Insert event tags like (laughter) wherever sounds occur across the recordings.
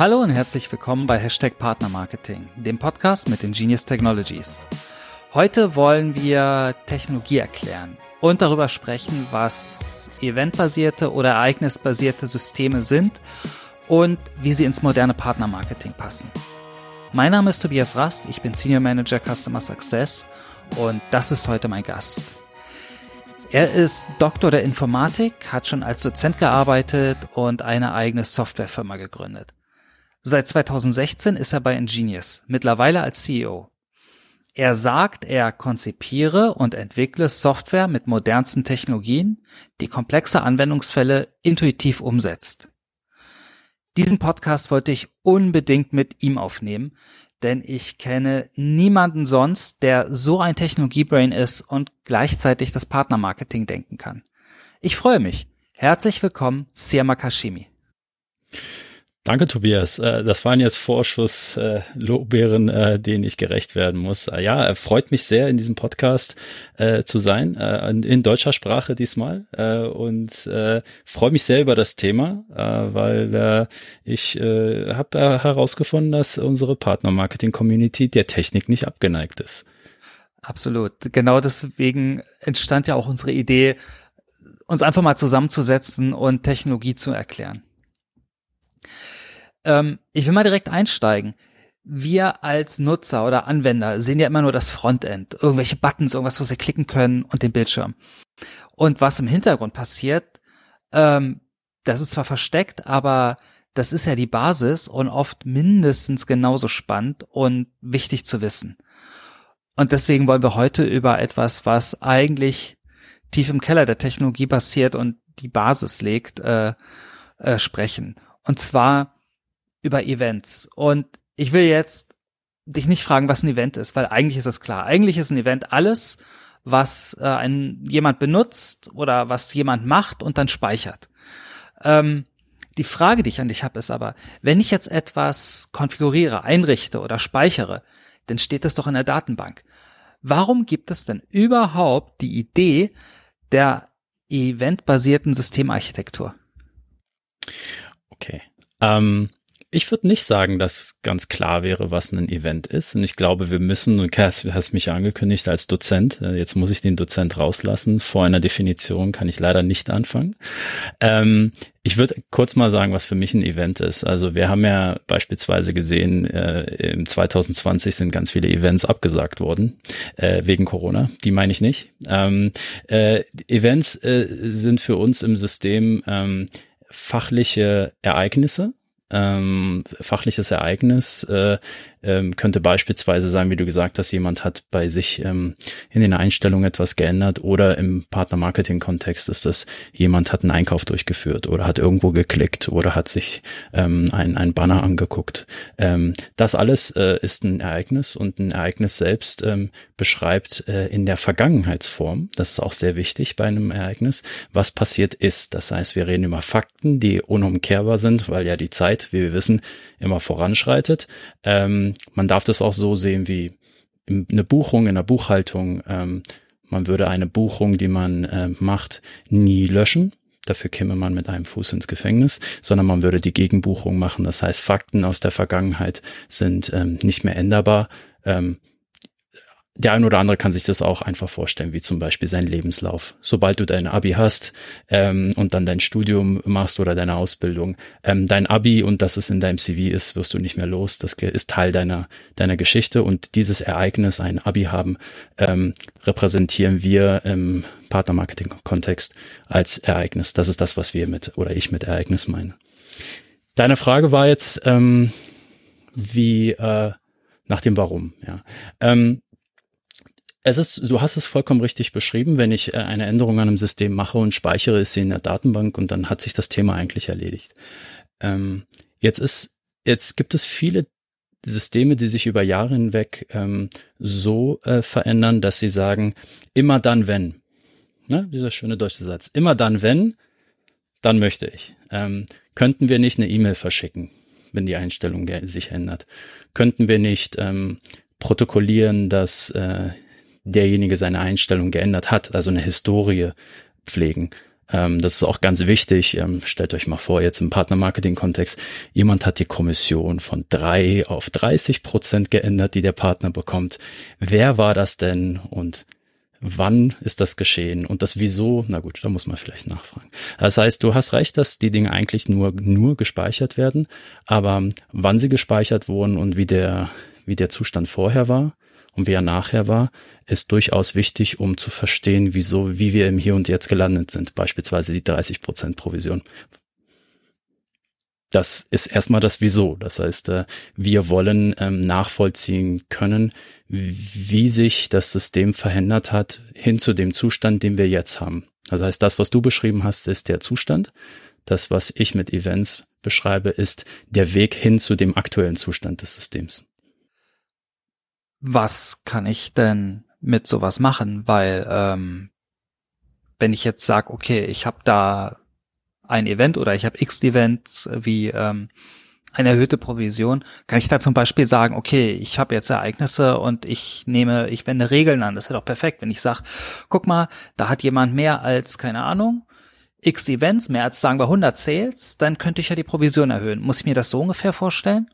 Hallo und herzlich willkommen bei Hashtag Partnermarketing, dem Podcast mit den Genius Technologies. Heute wollen wir Technologie erklären und darüber sprechen, was eventbasierte oder ereignisbasierte Systeme sind und wie sie ins moderne Partnermarketing passen. Mein Name ist Tobias Rast, ich bin Senior Manager Customer Success und das ist heute mein Gast. Er ist Doktor der Informatik, hat schon als Dozent gearbeitet und eine eigene Softwarefirma gegründet. Seit 2016 ist er bei Ingenious, mittlerweile als CEO. Er sagt, er konzipiere und entwickle Software mit modernsten Technologien, die komplexe Anwendungsfälle intuitiv umsetzt. Diesen Podcast wollte ich unbedingt mit ihm aufnehmen, denn ich kenne niemanden sonst, der so ein Technologiebrain ist und gleichzeitig das Partnermarketing denken kann. Ich freue mich. Herzlich willkommen, Siama Kashimi. Danke, Tobias. Äh, das waren jetzt Vorschusslobbeeren, äh, denen ich gerecht werden muss. Äh, ja, freut mich sehr, in diesem Podcast zu sein, in deutscher Sprache diesmal. Und freue mich sehr über das Thema, weil ich habe herausgefunden, dass unsere Partner-Marketing-Community der Technik nicht abgeneigt ist. Absolut. Genau deswegen entstand ja auch unsere Idee, uns einfach mal zusammenzusetzen und Technologie zu erklären. Ähm, ich will mal direkt einsteigen. Wir als Nutzer oder Anwender sehen ja immer nur das Frontend, irgendwelche Buttons, irgendwas, wo sie klicken können und den Bildschirm. Und was im Hintergrund passiert, ähm, das ist zwar versteckt, aber das ist ja die Basis und oft mindestens genauso spannend und wichtig zu wissen. Und deswegen wollen wir heute über etwas, was eigentlich tief im Keller der Technologie passiert und die Basis legt, äh, äh, sprechen. Und zwar über Events. Und ich will jetzt dich nicht fragen, was ein Event ist, weil eigentlich ist es klar. Eigentlich ist ein Event alles, was äh, ein, jemand benutzt oder was jemand macht und dann speichert. Ähm, die Frage, die ich an dich habe, ist aber, wenn ich jetzt etwas konfiguriere, einrichte oder speichere, dann steht das doch in der Datenbank. Warum gibt es denn überhaupt die Idee der eventbasierten Systemarchitektur? Okay. Ähm, ich würde nicht sagen, dass ganz klar wäre, was ein Event ist. Und ich glaube, wir müssen, und Cass, du hast mich ja angekündigt als Dozent, äh, jetzt muss ich den Dozent rauslassen. Vor einer Definition kann ich leider nicht anfangen. Ähm, ich würde kurz mal sagen, was für mich ein Event ist. Also wir haben ja beispielsweise gesehen, äh, im 2020 sind ganz viele Events abgesagt worden, äh, wegen Corona. Die meine ich nicht. Ähm, äh, Events äh, sind für uns im System ähm, fachliche Ereignisse, ähm, fachliches Ereignis äh, ähm, könnte beispielsweise sein, wie du gesagt hast, jemand hat bei sich ähm, in den Einstellungen etwas geändert oder im Partner-Marketing-Kontext ist das, jemand hat einen Einkauf durchgeführt oder hat irgendwo geklickt oder hat sich ähm, ein, ein Banner angeguckt. Ähm, das alles äh, ist ein Ereignis und ein Ereignis selbst ähm, beschreibt äh, in der Vergangenheitsform, das ist auch sehr wichtig bei einem Ereignis, was passiert ist. Das heißt, wir reden über Fakten, die unumkehrbar sind, weil ja die Zeit, wie wir wissen, immer voranschreitet. Ähm, man darf das auch so sehen wie eine Buchung in der Buchhaltung. Ähm, man würde eine Buchung, die man äh, macht, nie löschen. Dafür käme man mit einem Fuß ins Gefängnis, sondern man würde die Gegenbuchung machen. Das heißt, Fakten aus der Vergangenheit sind ähm, nicht mehr änderbar. Ähm, der ein oder andere kann sich das auch einfach vorstellen, wie zum Beispiel sein Lebenslauf. Sobald du dein Abi hast ähm, und dann dein Studium machst oder deine Ausbildung, ähm, dein Abi und das es in deinem CV ist, wirst du nicht mehr los. Das ist Teil deiner deiner Geschichte und dieses Ereignis, ein Abi haben, ähm, repräsentieren wir im Partnermarketing-Kontext als Ereignis. Das ist das, was wir mit oder ich mit Ereignis meine. Deine Frage war jetzt, ähm, wie äh, nach dem Warum. Ja. Ähm, es ist, du hast es vollkommen richtig beschrieben. Wenn ich äh, eine Änderung an einem System mache und speichere, ist sie in der Datenbank und dann hat sich das Thema eigentlich erledigt. Ähm, jetzt ist, jetzt gibt es viele Systeme, die sich über Jahre hinweg ähm, so äh, verändern, dass sie sagen, immer dann, wenn. Ne? Dieser schöne deutsche Satz. Immer dann, wenn, dann möchte ich. Ähm, könnten wir nicht eine E-Mail verschicken, wenn die Einstellung sich ändert? Könnten wir nicht ähm, protokollieren, dass äh, derjenige seine Einstellung geändert hat, also eine Historie pflegen. Ähm, das ist auch ganz wichtig. Ähm, stellt euch mal vor, jetzt im Partnermarketing-Kontext, jemand hat die Kommission von drei auf 30 Prozent geändert, die der Partner bekommt. Wer war das denn und wann ist das geschehen und das Wieso? Na gut, da muss man vielleicht nachfragen. Das heißt, du hast recht, dass die Dinge eigentlich nur, nur gespeichert werden, aber wann sie gespeichert wurden und wie der, wie der Zustand vorher war, und wie er nachher war, ist durchaus wichtig, um zu verstehen, wieso, wie wir im Hier und Jetzt gelandet sind. Beispielsweise die 30 Prozent Provision. Das ist erstmal das Wieso. Das heißt, äh, wir wollen ähm, nachvollziehen können, wie sich das System verändert hat hin zu dem Zustand, den wir jetzt haben. Das heißt, das, was du beschrieben hast, ist der Zustand. Das, was ich mit Events beschreibe, ist der Weg hin zu dem aktuellen Zustand des Systems was kann ich denn mit sowas machen? Weil ähm, wenn ich jetzt sage, okay, ich habe da ein Event oder ich habe X Events wie ähm, eine erhöhte Provision, kann ich da zum Beispiel sagen, okay, ich habe jetzt Ereignisse und ich nehme, ich wende Regeln an. Das wäre doch perfekt, wenn ich sage, guck mal, da hat jemand mehr als, keine Ahnung, X Events, mehr als sagen wir 100 Sales, dann könnte ich ja die Provision erhöhen. Muss ich mir das so ungefähr vorstellen?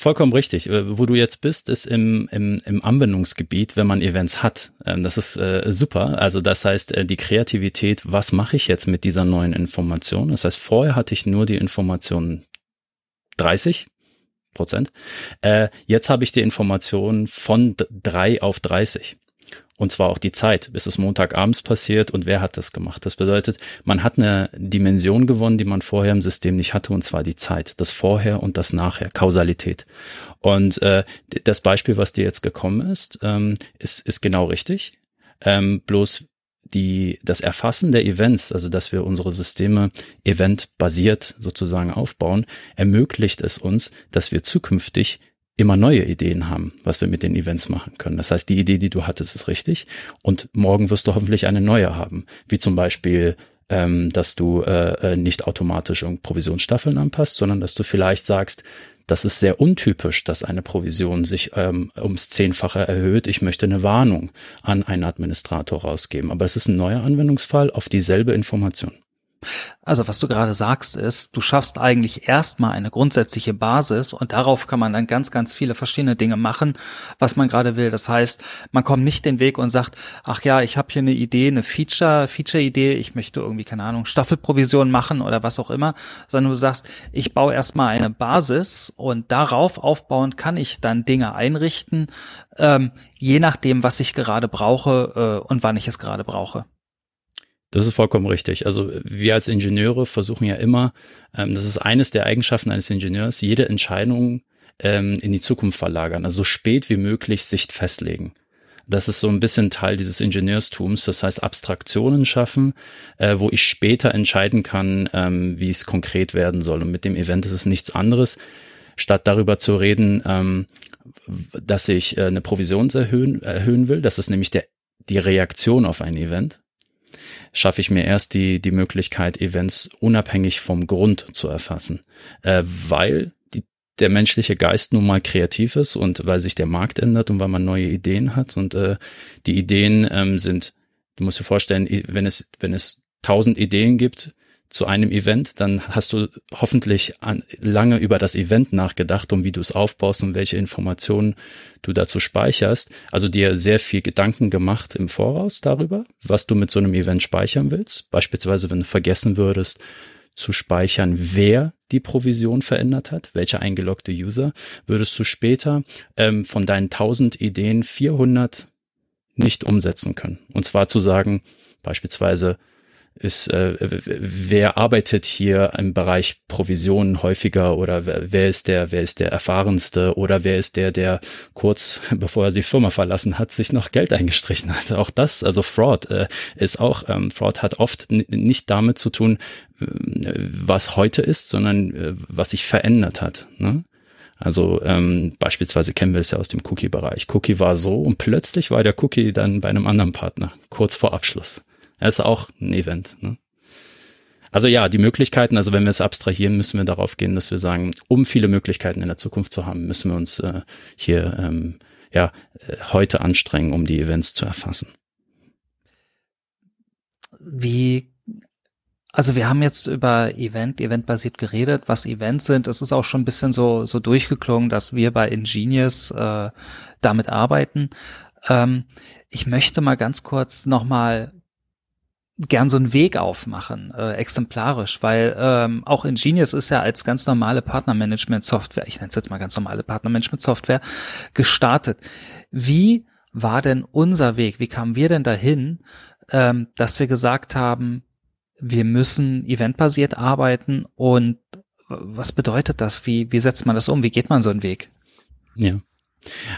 Vollkommen richtig. Äh, wo du jetzt bist, ist im, im, im Anwendungsgebiet, wenn man Events hat. Ähm, das ist äh, super. Also das heißt, äh, die Kreativität, was mache ich jetzt mit dieser neuen Information? Das heißt, vorher hatte ich nur die Information 30 Prozent. Jetzt habe ich die Information von drei auf 30. Und zwar auch die Zeit, bis es Montagabends passiert und wer hat das gemacht. Das bedeutet, man hat eine Dimension gewonnen, die man vorher im System nicht hatte, und zwar die Zeit, das Vorher und das Nachher, Kausalität. Und äh, das Beispiel, was dir jetzt gekommen ist, ähm, ist, ist genau richtig. Ähm, bloß die, das Erfassen der Events, also dass wir unsere Systeme eventbasiert sozusagen aufbauen, ermöglicht es uns, dass wir zukünftig immer neue Ideen haben, was wir mit den Events machen können. Das heißt, die Idee, die du hattest, ist richtig. Und morgen wirst du hoffentlich eine neue haben. Wie zum Beispiel, ähm, dass du äh, äh nicht automatisch Provisionsstaffeln anpasst, sondern dass du vielleicht sagst, das ist sehr untypisch, dass eine Provision sich ähm, ums Zehnfache erhöht. Ich möchte eine Warnung an einen Administrator rausgeben. Aber es ist ein neuer Anwendungsfall auf dieselbe Information. Also was du gerade sagst ist, du schaffst eigentlich erstmal eine grundsätzliche Basis und darauf kann man dann ganz, ganz viele verschiedene Dinge machen, was man gerade will. Das heißt, man kommt nicht den Weg und sagt, ach ja, ich habe hier eine Idee, eine Feature, Feature-Idee, ich möchte irgendwie, keine Ahnung, Staffelprovision machen oder was auch immer, sondern du sagst, ich baue erstmal eine Basis und darauf aufbauend kann ich dann Dinge einrichten, ähm, je nachdem, was ich gerade brauche äh, und wann ich es gerade brauche. Das ist vollkommen richtig. Also wir als Ingenieure versuchen ja immer, ähm, das ist eines der Eigenschaften eines Ingenieurs, jede Entscheidung ähm, in die Zukunft verlagern, also so spät wie möglich Sicht festlegen. Das ist so ein bisschen Teil dieses Ingenieurstums, das heißt Abstraktionen schaffen, äh, wo ich später entscheiden kann, ähm, wie es konkret werden soll. Und mit dem Event ist es nichts anderes, statt darüber zu reden, ähm, dass ich äh, eine Provision erhöhen, erhöhen will. Das ist nämlich der, die Reaktion auf ein Event schaffe ich mir erst die, die Möglichkeit, Events unabhängig vom Grund zu erfassen, äh, weil die, der menschliche Geist nun mal kreativ ist und weil sich der Markt ändert und weil man neue Ideen hat. Und äh, die Ideen ähm, sind, du musst dir vorstellen, wenn es, wenn es tausend Ideen gibt, zu einem Event, dann hast du hoffentlich an, lange über das Event nachgedacht und wie du es aufbaust und welche Informationen du dazu speicherst. Also dir sehr viel Gedanken gemacht im Voraus darüber, was du mit so einem Event speichern willst. Beispielsweise, wenn du vergessen würdest zu speichern, wer die Provision verändert hat, welcher eingeloggte User, würdest du später ähm, von deinen 1000 Ideen 400 nicht umsetzen können. Und zwar zu sagen, beispielsweise, ist, äh, wer arbeitet hier im Bereich Provisionen häufiger oder wer, wer ist der, wer ist der erfahrenste oder wer ist der, der kurz (laughs) bevor er die Firma verlassen hat, sich noch Geld eingestrichen hat. Auch das, also Fraud äh, ist auch, ähm, Fraud hat oft nicht damit zu tun, äh, was heute ist, sondern äh, was sich verändert hat. Ne? Also ähm, beispielsweise kennen wir es ja aus dem Cookie-Bereich. Cookie war so und plötzlich war der Cookie dann bei einem anderen Partner, kurz vor Abschluss. Er ist auch ein Event. Ne? Also ja, die Möglichkeiten, also wenn wir es abstrahieren, müssen wir darauf gehen, dass wir sagen, um viele Möglichkeiten in der Zukunft zu haben, müssen wir uns äh, hier ähm, ja äh, heute anstrengen, um die Events zu erfassen. Wie Also wir haben jetzt über Event, eventbasiert geredet, was Events sind. Es ist auch schon ein bisschen so, so durchgeklungen, dass wir bei Ingenious äh, damit arbeiten. Ähm, ich möchte mal ganz kurz nochmal gern so einen Weg aufmachen, äh, exemplarisch, weil ähm, auch Ingenious ist ja als ganz normale Partnermanagement-Software, ich nenne es jetzt mal ganz normale Partnermanagement-Software, gestartet. Wie war denn unser Weg? Wie kamen wir denn dahin, ähm, dass wir gesagt haben, wir müssen eventbasiert arbeiten und was bedeutet das? Wie, wie setzt man das um? Wie geht man so einen Weg? Ja.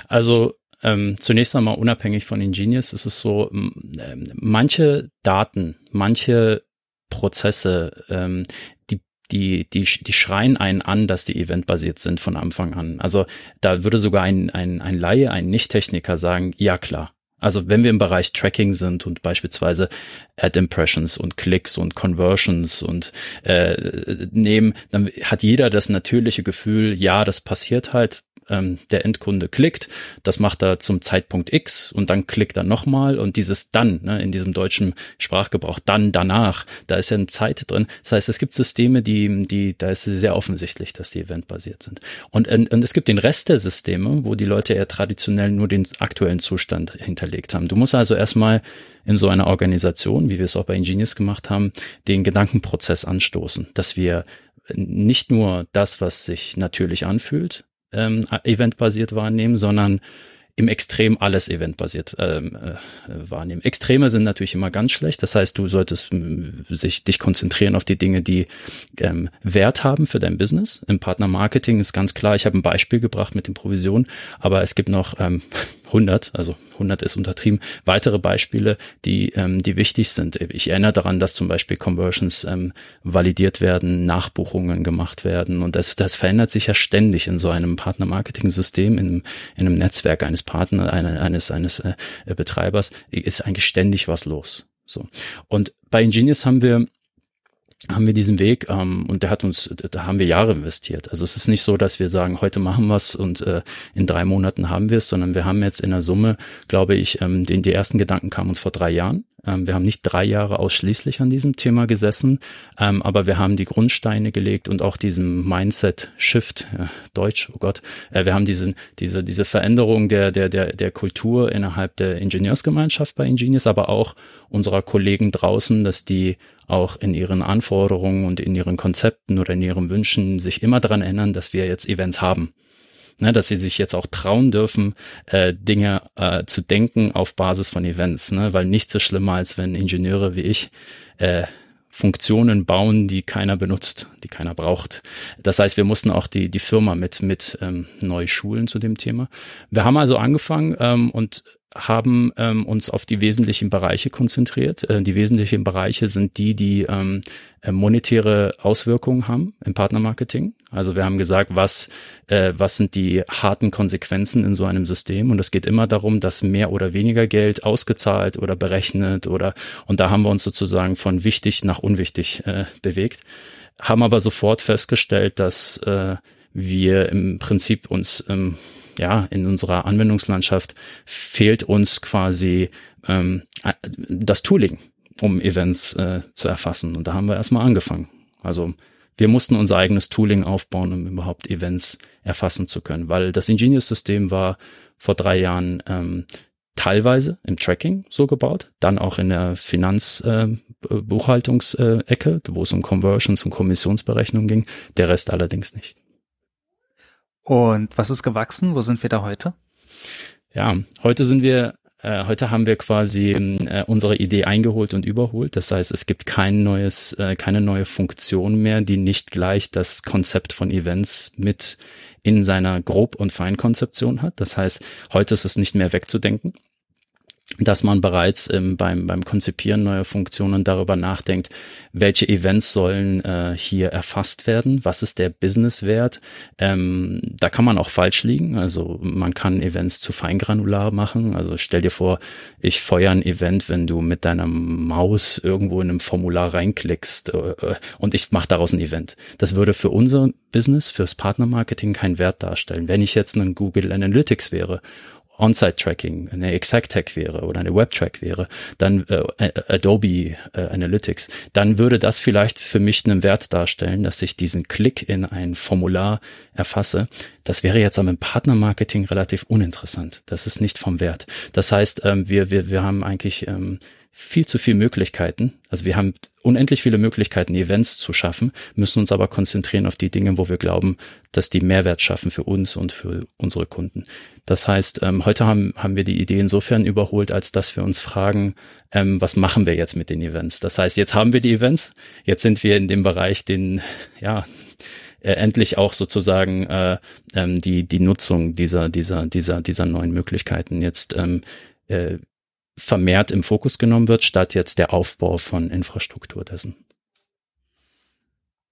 Also ähm, zunächst einmal unabhängig von Ingenious ist es so, äh, manche Daten, manche Prozesse, ähm, die die, die, die schreien einen an, dass die eventbasiert sind von Anfang an. Also da würde sogar ein, ein, ein Laie, ein Nicht-Techniker sagen, ja klar. Also wenn wir im Bereich Tracking sind und beispielsweise Ad Impressions und Klicks und Conversions und äh, nehmen, dann hat jeder das natürliche Gefühl, ja, das passiert halt ähm, der Endkunde klickt, das macht er zum Zeitpunkt X und dann klickt er nochmal und dieses dann, ne, in diesem deutschen Sprachgebrauch, dann, danach, da ist ja eine Zeit drin. Das heißt, es gibt Systeme, die, die, da ist es sehr offensichtlich, dass die eventbasiert sind. Und, und, und es gibt den Rest der Systeme, wo die Leute eher traditionell nur den aktuellen Zustand hinterlegt haben. Du musst also erstmal in so einer Organisation, wie wir es auch bei Ingenious gemacht haben, den Gedankenprozess anstoßen, dass wir nicht nur das, was sich natürlich anfühlt, ähm, eventbasiert wahrnehmen, sondern im Extrem alles eventbasiert ähm, äh, wahrnehmen. Extreme sind natürlich immer ganz schlecht. Das heißt, du solltest sich, dich konzentrieren auf die Dinge, die ähm, Wert haben für dein Business. Im Partnermarketing ist ganz klar, ich habe ein Beispiel gebracht mit den Provisionen, aber es gibt noch ähm, (laughs) 100, also 100 ist untertrieben, weitere Beispiele, die, ähm, die wichtig sind. Ich erinnere daran, dass zum Beispiel Conversions ähm, validiert werden, Nachbuchungen gemacht werden und das, das verändert sich ja ständig in so einem Partner-Marketing-System, in, in einem Netzwerk eines Partners, eines, eines äh, Betreibers, ist eigentlich ständig was los. So. Und bei Ingenious haben wir haben wir diesen Weg ähm, und der hat uns, da haben wir Jahre investiert. Also es ist nicht so, dass wir sagen, heute machen wir es und äh, in drei Monaten haben wir es, sondern wir haben jetzt in der Summe, glaube ich, ähm, den, die ersten Gedanken kamen uns vor drei Jahren. Ähm, wir haben nicht drei Jahre ausschließlich an diesem Thema gesessen, ähm, aber wir haben die Grundsteine gelegt und auch diesen Mindset-Shift, äh, Deutsch, oh Gott, äh, wir haben diesen, diese, diese Veränderung der, der, der, der Kultur innerhalb der Ingenieursgemeinschaft bei Ingenious, aber auch unserer Kollegen draußen, dass die auch in ihren Anforderungen und in ihren Konzepten oder in ihren Wünschen sich immer daran erinnern, dass wir jetzt Events haben. Ne, dass sie sich jetzt auch trauen dürfen, äh, Dinge äh, zu denken auf Basis von Events, ne? weil nichts so schlimmer, als wenn Ingenieure wie ich äh, Funktionen bauen, die keiner benutzt, die keiner braucht. Das heißt, wir mussten auch die, die Firma mit, mit ähm, neu schulen zu dem Thema. Wir haben also angefangen ähm, und haben ähm, uns auf die wesentlichen Bereiche konzentriert. Äh, die wesentlichen Bereiche sind die, die ähm, äh, monetäre Auswirkungen haben im Partnermarketing. Also wir haben gesagt, was, äh, was sind die harten Konsequenzen in so einem System? Und es geht immer darum, dass mehr oder weniger Geld ausgezahlt oder berechnet oder und da haben wir uns sozusagen von wichtig nach unwichtig äh, bewegt, haben aber sofort festgestellt, dass äh, wir im Prinzip uns ähm, ja, in unserer Anwendungslandschaft fehlt uns quasi ähm, das Tooling, um Events äh, zu erfassen. Und da haben wir erstmal angefangen. Also wir mussten unser eigenes Tooling aufbauen, um überhaupt Events erfassen zu können, weil das Ingenious-System war vor drei Jahren ähm, teilweise im Tracking so gebaut, dann auch in der Finanzbuchhaltungsecke, äh, wo es um Conversions und Kommissionsberechnung ging, der Rest allerdings nicht. Und was ist gewachsen? Wo sind wir da heute? Ja, heute sind wir äh, heute haben wir quasi äh, unsere Idee eingeholt und überholt. Das heißt, es gibt kein neues, äh, keine neue Funktion mehr, die nicht gleich das Konzept von Events mit in seiner Grob- und Feinkonzeption hat. Das heißt, heute ist es nicht mehr wegzudenken dass man bereits ähm, beim, beim Konzipieren neuer Funktionen darüber nachdenkt, welche Events sollen äh, hier erfasst werden, was ist der Businesswert. Ähm, da kann man auch falsch liegen, also man kann Events zu feingranular machen. Also stell dir vor, ich feuer ein Event, wenn du mit deiner Maus irgendwo in einem Formular reinklickst äh, und ich mache daraus ein Event. Das würde für unser Business, fürs Partnermarketing keinen Wert darstellen. Wenn ich jetzt ein Google Analytics wäre On-Site-Tracking eine Exact-Tag wäre oder eine Web-Track wäre, dann äh, Adobe äh, Analytics, dann würde das vielleicht für mich einen Wert darstellen, dass ich diesen Klick in ein Formular erfasse. Das wäre jetzt im Partnermarketing relativ uninteressant. Das ist nicht vom Wert. Das heißt, ähm, wir, wir, wir haben eigentlich ähm, viel zu viele Möglichkeiten. Also wir haben unendlich viele Möglichkeiten, Events zu schaffen, müssen uns aber konzentrieren auf die Dinge, wo wir glauben, dass die Mehrwert schaffen für uns und für unsere Kunden. Das heißt, ähm, heute haben, haben wir die Idee insofern überholt, als dass wir uns fragen, ähm, was machen wir jetzt mit den Events? Das heißt, jetzt haben wir die Events, jetzt sind wir in dem Bereich, den, ja, äh, endlich auch sozusagen äh, ähm, die die Nutzung dieser dieser dieser dieser neuen Möglichkeiten jetzt ähm, äh, vermehrt im Fokus genommen wird, statt jetzt der Aufbau von Infrastruktur dessen.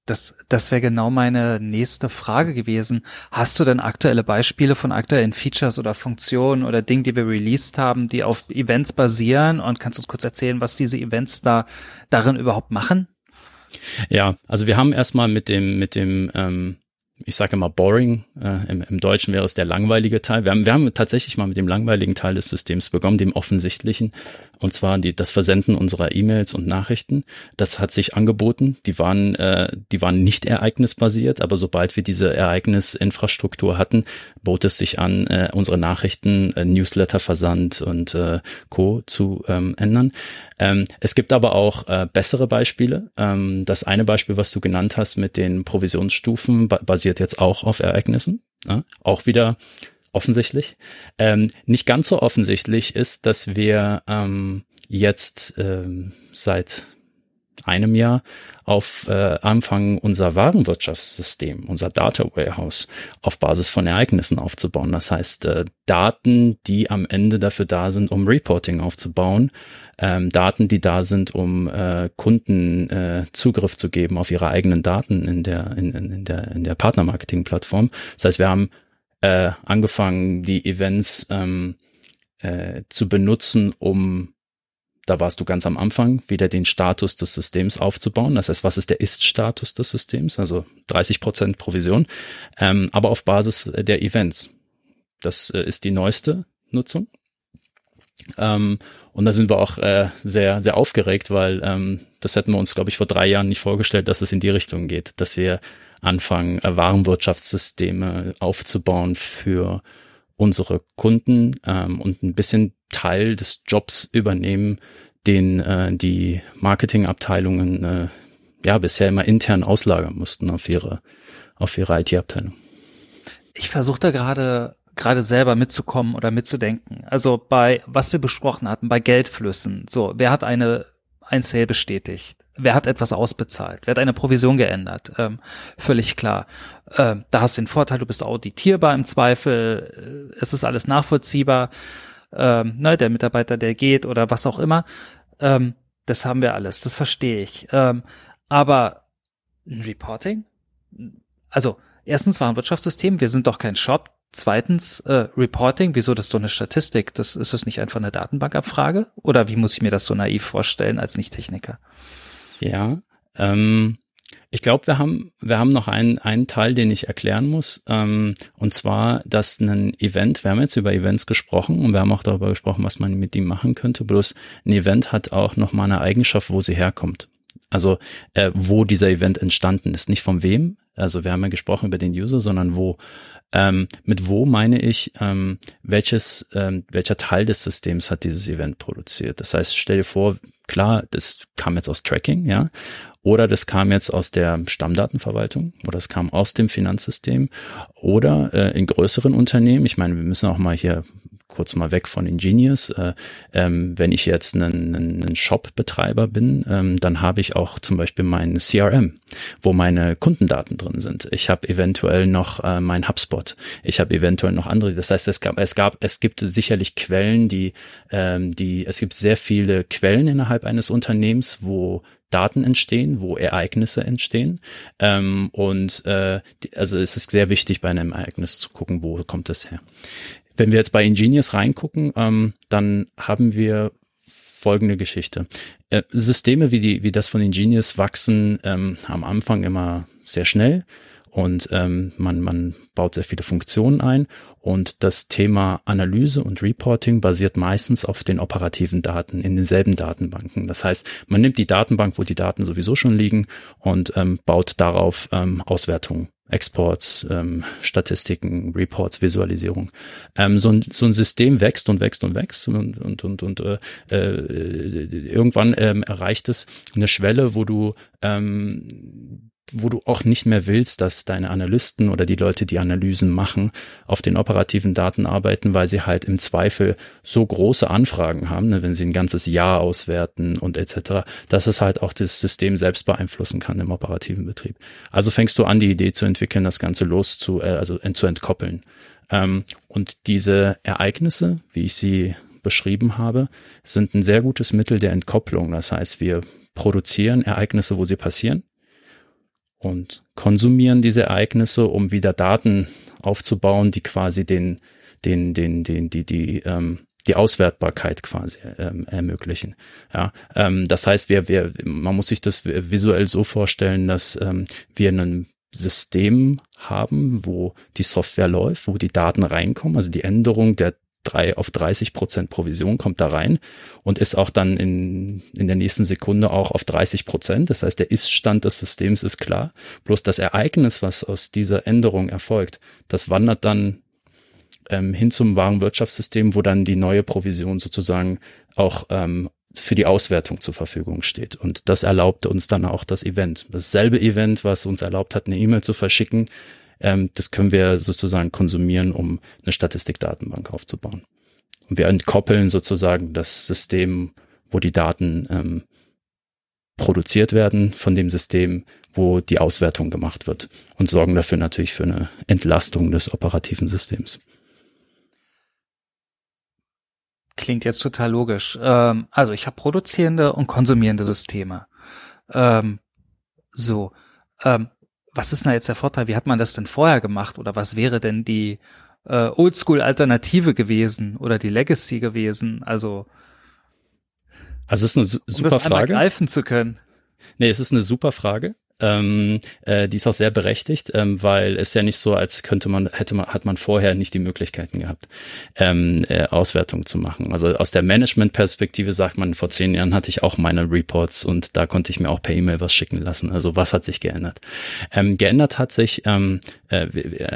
Das, das wäre genau meine nächste Frage gewesen. Hast du denn aktuelle Beispiele von aktuellen Features oder Funktionen oder Dingen, die wir released haben, die auf Events basieren? Und kannst du uns kurz erzählen, was diese Events da darin überhaupt machen? Ja, also wir haben erstmal mit dem, mit dem ähm, ich sage immer boring, äh, im, im Deutschen wäre es der langweilige Teil. Wir haben, wir haben tatsächlich mal mit dem langweiligen Teil des Systems begonnen, dem offensichtlichen, und zwar die, das Versenden unserer E-Mails und Nachrichten. Das hat sich angeboten. Die waren, äh, die waren nicht ereignisbasiert, aber sobald wir diese Ereignisinfrastruktur hatten, bot es sich an, äh, unsere Nachrichten, äh, Newsletter-Versand und äh, Co. zu ähm, ändern. Ähm, es gibt aber auch äh, bessere Beispiele. Ähm, das eine Beispiel, was du genannt hast mit den Provisionsstufen, ba basiert jetzt auch auf Ereignissen. Ja? Auch wieder offensichtlich. Ähm, nicht ganz so offensichtlich ist, dass wir ähm, jetzt ähm, seit einem Jahr auf äh, anfangen, unser Warenwirtschaftssystem, unser Data Warehouse auf Basis von Ereignissen aufzubauen. Das heißt, äh, Daten, die am Ende dafür da sind, um Reporting aufzubauen, ähm, Daten, die da sind, um äh, Kunden äh, Zugriff zu geben auf ihre eigenen Daten in der, in, in der, in der Partnermarketing-Plattform. Das heißt, wir haben äh, angefangen, die Events ähm, äh, zu benutzen, um, da warst du ganz am Anfang, wieder den Status des Systems aufzubauen. Das heißt, was ist der Ist-Status des Systems? Also 30 Prozent Provision, ähm, aber auf Basis der Events. Das äh, ist die neueste Nutzung. Ähm, und da sind wir auch äh, sehr, sehr aufgeregt, weil ähm, das hätten wir uns, glaube ich, vor drei Jahren nicht vorgestellt, dass es in die Richtung geht, dass wir anfangen, äh, Warenwirtschaftssysteme aufzubauen für unsere Kunden ähm, und ein bisschen Teil des Jobs übernehmen, den äh, die Marketingabteilungen äh, ja bisher immer intern auslagern mussten auf ihre auf ihre IT-Abteilung. Ich versuche da gerade gerade selber mitzukommen oder mitzudenken. Also bei was wir besprochen hatten, bei Geldflüssen. So, wer hat eine ein Sale bestätigt? Wer hat etwas ausbezahlt? Wer hat eine Provision geändert? Ähm, völlig klar. Ähm, da hast du den Vorteil, du bist auditierbar im Zweifel. Äh, es ist alles nachvollziehbar. Ähm, ne, der Mitarbeiter, der geht oder was auch immer. Ähm, das haben wir alles. Das verstehe ich. Ähm, aber ein Reporting? Also, erstens war ein Wirtschaftssystem. Wir sind doch kein Shop. Zweitens, äh, Reporting, wieso das so eine Statistik? Das ist es nicht einfach eine Datenbankabfrage? Oder wie muss ich mir das so naiv vorstellen als Nicht-Techniker? Ja, ähm, ich glaube, wir haben, wir haben noch einen, einen Teil, den ich erklären muss. Ähm, und zwar, dass ein Event, wir haben jetzt über Events gesprochen und wir haben auch darüber gesprochen, was man mit ihm machen könnte. Bloß ein Event hat auch noch mal eine Eigenschaft, wo sie herkommt. Also äh, wo dieser Event entstanden ist. Nicht von wem, also wir haben ja gesprochen über den User, sondern wo. Ähm, mit wo meine ich, ähm, welches, ähm, welcher Teil des Systems hat dieses Event produziert? Das heißt, stell dir vor, klar, das kam jetzt aus Tracking, ja, oder das kam jetzt aus der Stammdatenverwaltung oder es kam aus dem Finanzsystem oder äh, in größeren Unternehmen. Ich meine, wir müssen auch mal hier kurz mal weg von Ingenious. Äh, ähm, wenn ich jetzt ein, ein Shop-Betreiber bin, ähm, dann habe ich auch zum Beispiel mein CRM, wo meine Kundendaten drin sind. Ich habe eventuell noch äh, mein HubSpot. Ich habe eventuell noch andere. Das heißt, es gab, es gab, es gibt sicherlich Quellen, die, ähm, die, es gibt sehr viele Quellen innerhalb eines Unternehmens, wo Daten entstehen, wo Ereignisse entstehen. Ähm, und äh, also es ist sehr wichtig, bei einem Ereignis zu gucken, wo kommt es her. Wenn wir jetzt bei Ingenious reingucken, ähm, dann haben wir folgende Geschichte. Äh, Systeme wie, die, wie das von Ingenious wachsen ähm, am Anfang immer sehr schnell und ähm, man, man baut sehr viele Funktionen ein und das Thema Analyse und Reporting basiert meistens auf den operativen Daten in denselben Datenbanken. Das heißt, man nimmt die Datenbank, wo die Daten sowieso schon liegen und ähm, baut darauf ähm, Auswertungen Exports, ähm, Statistiken, Reports, Visualisierung. Ähm, so, ein, so ein System wächst und wächst und wächst und, und, und, und äh, äh, irgendwann ähm, erreicht es eine Schwelle, wo du ähm, wo du auch nicht mehr willst, dass deine Analysten oder die Leute, die Analysen machen, auf den operativen Daten arbeiten, weil sie halt im Zweifel so große Anfragen haben, ne, wenn sie ein ganzes Jahr auswerten und etc., dass es halt auch das System selbst beeinflussen kann im operativen Betrieb. Also fängst du an, die Idee zu entwickeln, das Ganze los zu, äh, also zu entkoppeln. Ähm, und diese Ereignisse, wie ich sie beschrieben habe, sind ein sehr gutes Mittel der Entkopplung. Das heißt, wir produzieren Ereignisse, wo sie passieren und konsumieren diese Ereignisse, um wieder Daten aufzubauen, die quasi den, den, den, den, die, die, ähm, die Auswertbarkeit quasi ähm, ermöglichen. Ja, ähm, das heißt, wir, wir, man muss sich das visuell so vorstellen, dass ähm, wir ein System haben, wo die Software läuft, wo die Daten reinkommen, also die Änderung der drei auf 30 Prozent Provision kommt da rein und ist auch dann in, in der nächsten Sekunde auch auf 30 Prozent. Das heißt, der Ist-Stand des Systems ist klar. Bloß das Ereignis, was aus dieser Änderung erfolgt, das wandert dann ähm, hin zum wahren Wirtschaftssystem, wo dann die neue Provision sozusagen auch ähm, für die Auswertung zur Verfügung steht. Und das erlaubt uns dann auch das Event. Dasselbe Event, was uns erlaubt hat, eine E-Mail zu verschicken, ähm, das können wir sozusagen konsumieren, um eine Statistikdatenbank aufzubauen. Und wir entkoppeln sozusagen das System, wo die Daten ähm, produziert werden, von dem System, wo die Auswertung gemacht wird und sorgen dafür natürlich für eine Entlastung des operativen Systems. Klingt jetzt total logisch. Ähm, also ich habe produzierende und konsumierende Systeme. Ähm, so. Ähm, was ist denn jetzt der Vorteil? Wie hat man das denn vorher gemacht? Oder was wäre denn die äh, Oldschool-Alternative gewesen oder die Legacy gewesen? Also, also es ist eine super um das Frage. greifen zu können. Nee, es ist eine super Frage. Ähm, äh, die ist auch sehr berechtigt, ähm, weil es ja nicht so, als könnte man, hätte man, hat man vorher nicht die Möglichkeiten gehabt, ähm, äh, Auswertung zu machen. Also aus der Management-Perspektive sagt man, vor zehn Jahren hatte ich auch meine Reports und da konnte ich mir auch per E-Mail was schicken lassen. Also was hat sich geändert? Ähm, geändert hat sich ähm, äh,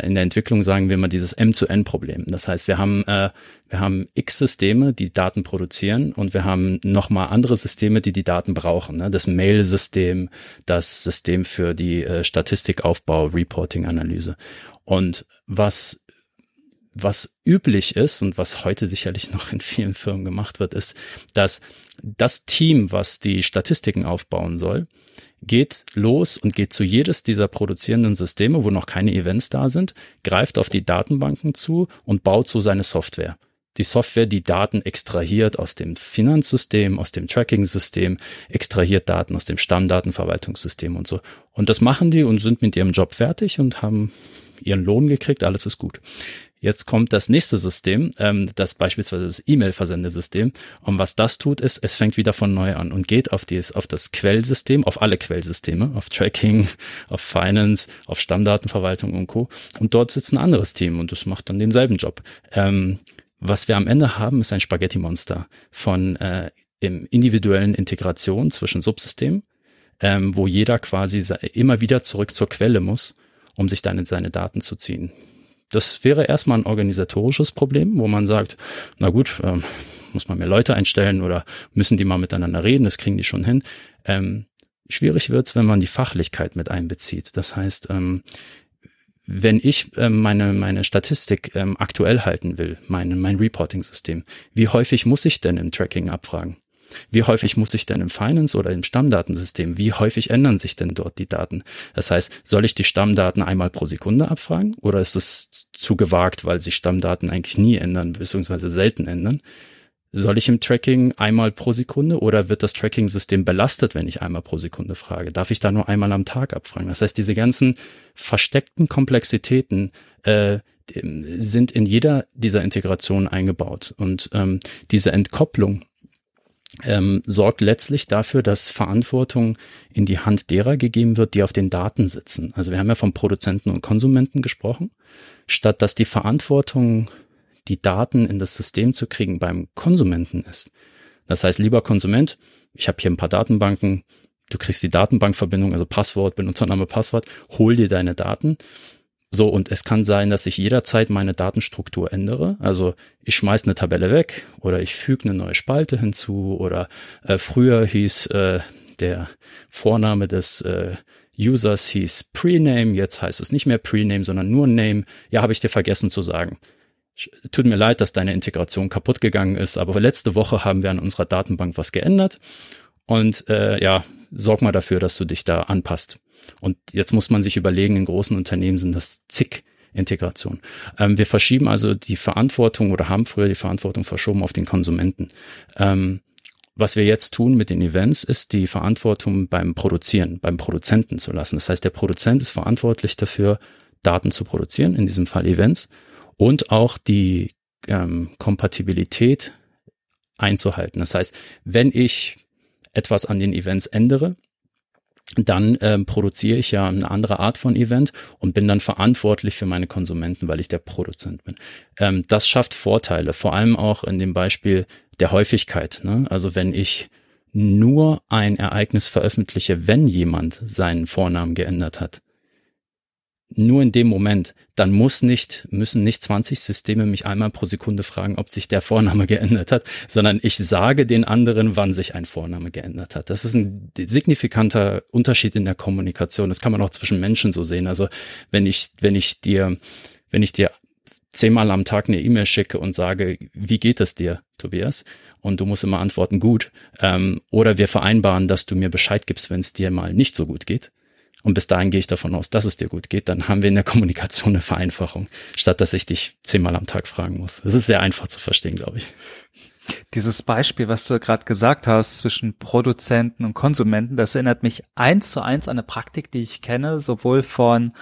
in der Entwicklung sagen wir mal dieses M-zu-N-Problem. Das heißt, wir haben äh, wir haben x Systeme, die Daten produzieren und wir haben nochmal andere Systeme, die die Daten brauchen. Ne? Das Mail-System, das System für die äh, Statistikaufbau, Reporting, Analyse. Und was was üblich ist und was heute sicherlich noch in vielen Firmen gemacht wird, ist, dass das Team, was die Statistiken aufbauen soll, geht los und geht zu jedes dieser produzierenden Systeme, wo noch keine Events da sind, greift auf die Datenbanken zu und baut so seine Software die Software die Daten extrahiert aus dem Finanzsystem, aus dem Tracking-System, extrahiert Daten aus dem Stammdatenverwaltungssystem und so. Und das machen die und sind mit ihrem Job fertig und haben ihren Lohn gekriegt, alles ist gut. Jetzt kommt das nächste System, ähm, das beispielsweise das E-Mail-Versendesystem. Und was das tut, ist, es fängt wieder von neu an und geht auf, dies, auf das Quellsystem, auf alle Quellsysteme, auf Tracking, (laughs) auf Finance, auf Stammdatenverwaltung und Co. Und dort sitzt ein anderes Team und das macht dann denselben Job. Ähm, was wir am Ende haben, ist ein Spaghetti-Monster von äh, im individuellen Integration zwischen Subsystemen, ähm, wo jeder quasi immer wieder zurück zur Quelle muss, um sich dann seine Daten zu ziehen. Das wäre erstmal ein organisatorisches Problem, wo man sagt, na gut, ähm, muss man mehr Leute einstellen oder müssen die mal miteinander reden, das kriegen die schon hin. Ähm, schwierig wird's, wenn man die Fachlichkeit mit einbezieht. Das heißt, ähm, wenn ich ähm, meine, meine Statistik ähm, aktuell halten will, mein, mein Reporting-System, wie häufig muss ich denn im Tracking abfragen? Wie häufig muss ich denn im Finance oder im Stammdatensystem, wie häufig ändern sich denn dort die Daten? Das heißt, soll ich die Stammdaten einmal pro Sekunde abfragen oder ist es zu gewagt, weil sich Stammdaten eigentlich nie ändern, beziehungsweise selten ändern? Soll ich im Tracking einmal pro Sekunde oder wird das Tracking-System belastet, wenn ich einmal pro Sekunde frage? Darf ich da nur einmal am Tag abfragen? Das heißt, diese ganzen versteckten Komplexitäten äh, sind in jeder dieser Integrationen eingebaut. Und ähm, diese Entkopplung ähm, sorgt letztlich dafür, dass Verantwortung in die Hand derer gegeben wird, die auf den Daten sitzen. Also wir haben ja vom Produzenten und Konsumenten gesprochen, statt dass die Verantwortung, die Daten in das System zu kriegen, beim Konsumenten ist. Das heißt, lieber Konsument, ich habe hier ein paar Datenbanken, du kriegst die Datenbankverbindung, also Passwort, Benutzername, Passwort, hol dir deine Daten so, und es kann sein, dass ich jederzeit meine Datenstruktur ändere. Also ich schmeiß eine Tabelle weg oder ich füge eine neue Spalte hinzu oder äh, früher hieß äh, der Vorname des äh, Users hieß Prename, jetzt heißt es nicht mehr Prename, sondern nur Name. Ja, habe ich dir vergessen zu sagen. Tut mir leid, dass deine Integration kaputt gegangen ist, aber letzte Woche haben wir an unserer Datenbank was geändert und äh, ja, sorg mal dafür, dass du dich da anpasst. Und jetzt muss man sich überlegen, in großen Unternehmen sind das zig Integration. Ähm, wir verschieben also die Verantwortung oder haben früher die Verantwortung verschoben auf den Konsumenten. Ähm, was wir jetzt tun mit den Events, ist die Verantwortung beim Produzieren, beim Produzenten zu lassen. Das heißt, der Produzent ist verantwortlich dafür, Daten zu produzieren, in diesem Fall Events, und auch die ähm, Kompatibilität einzuhalten. Das heißt, wenn ich etwas an den Events ändere, dann ähm, produziere ich ja eine andere Art von Event und bin dann verantwortlich für meine Konsumenten, weil ich der Produzent bin. Ähm, das schafft Vorteile, vor allem auch in dem Beispiel der Häufigkeit. Ne? Also wenn ich nur ein Ereignis veröffentliche, wenn jemand seinen Vornamen geändert hat, nur in dem Moment, dann muss nicht, müssen nicht 20 Systeme mich einmal pro Sekunde fragen, ob sich der Vorname (laughs) geändert hat, sondern ich sage den anderen, wann sich ein Vorname geändert hat. Das ist ein signifikanter Unterschied in der Kommunikation. Das kann man auch zwischen Menschen so sehen. Also wenn ich, wenn ich dir, wenn ich dir zehnmal am Tag eine E-Mail schicke und sage, wie geht es dir, Tobias? Und du musst immer antworten, gut. Ähm, oder wir vereinbaren, dass du mir Bescheid gibst, wenn es dir mal nicht so gut geht und bis dahin gehe ich davon aus, dass es dir gut geht. Dann haben wir in der Kommunikation eine Vereinfachung, statt dass ich dich zehnmal am Tag fragen muss. Es ist sehr einfach zu verstehen, glaube ich. Dieses Beispiel, was du gerade gesagt hast zwischen Produzenten und Konsumenten, das erinnert mich eins zu eins an eine Praktik, die ich kenne, sowohl von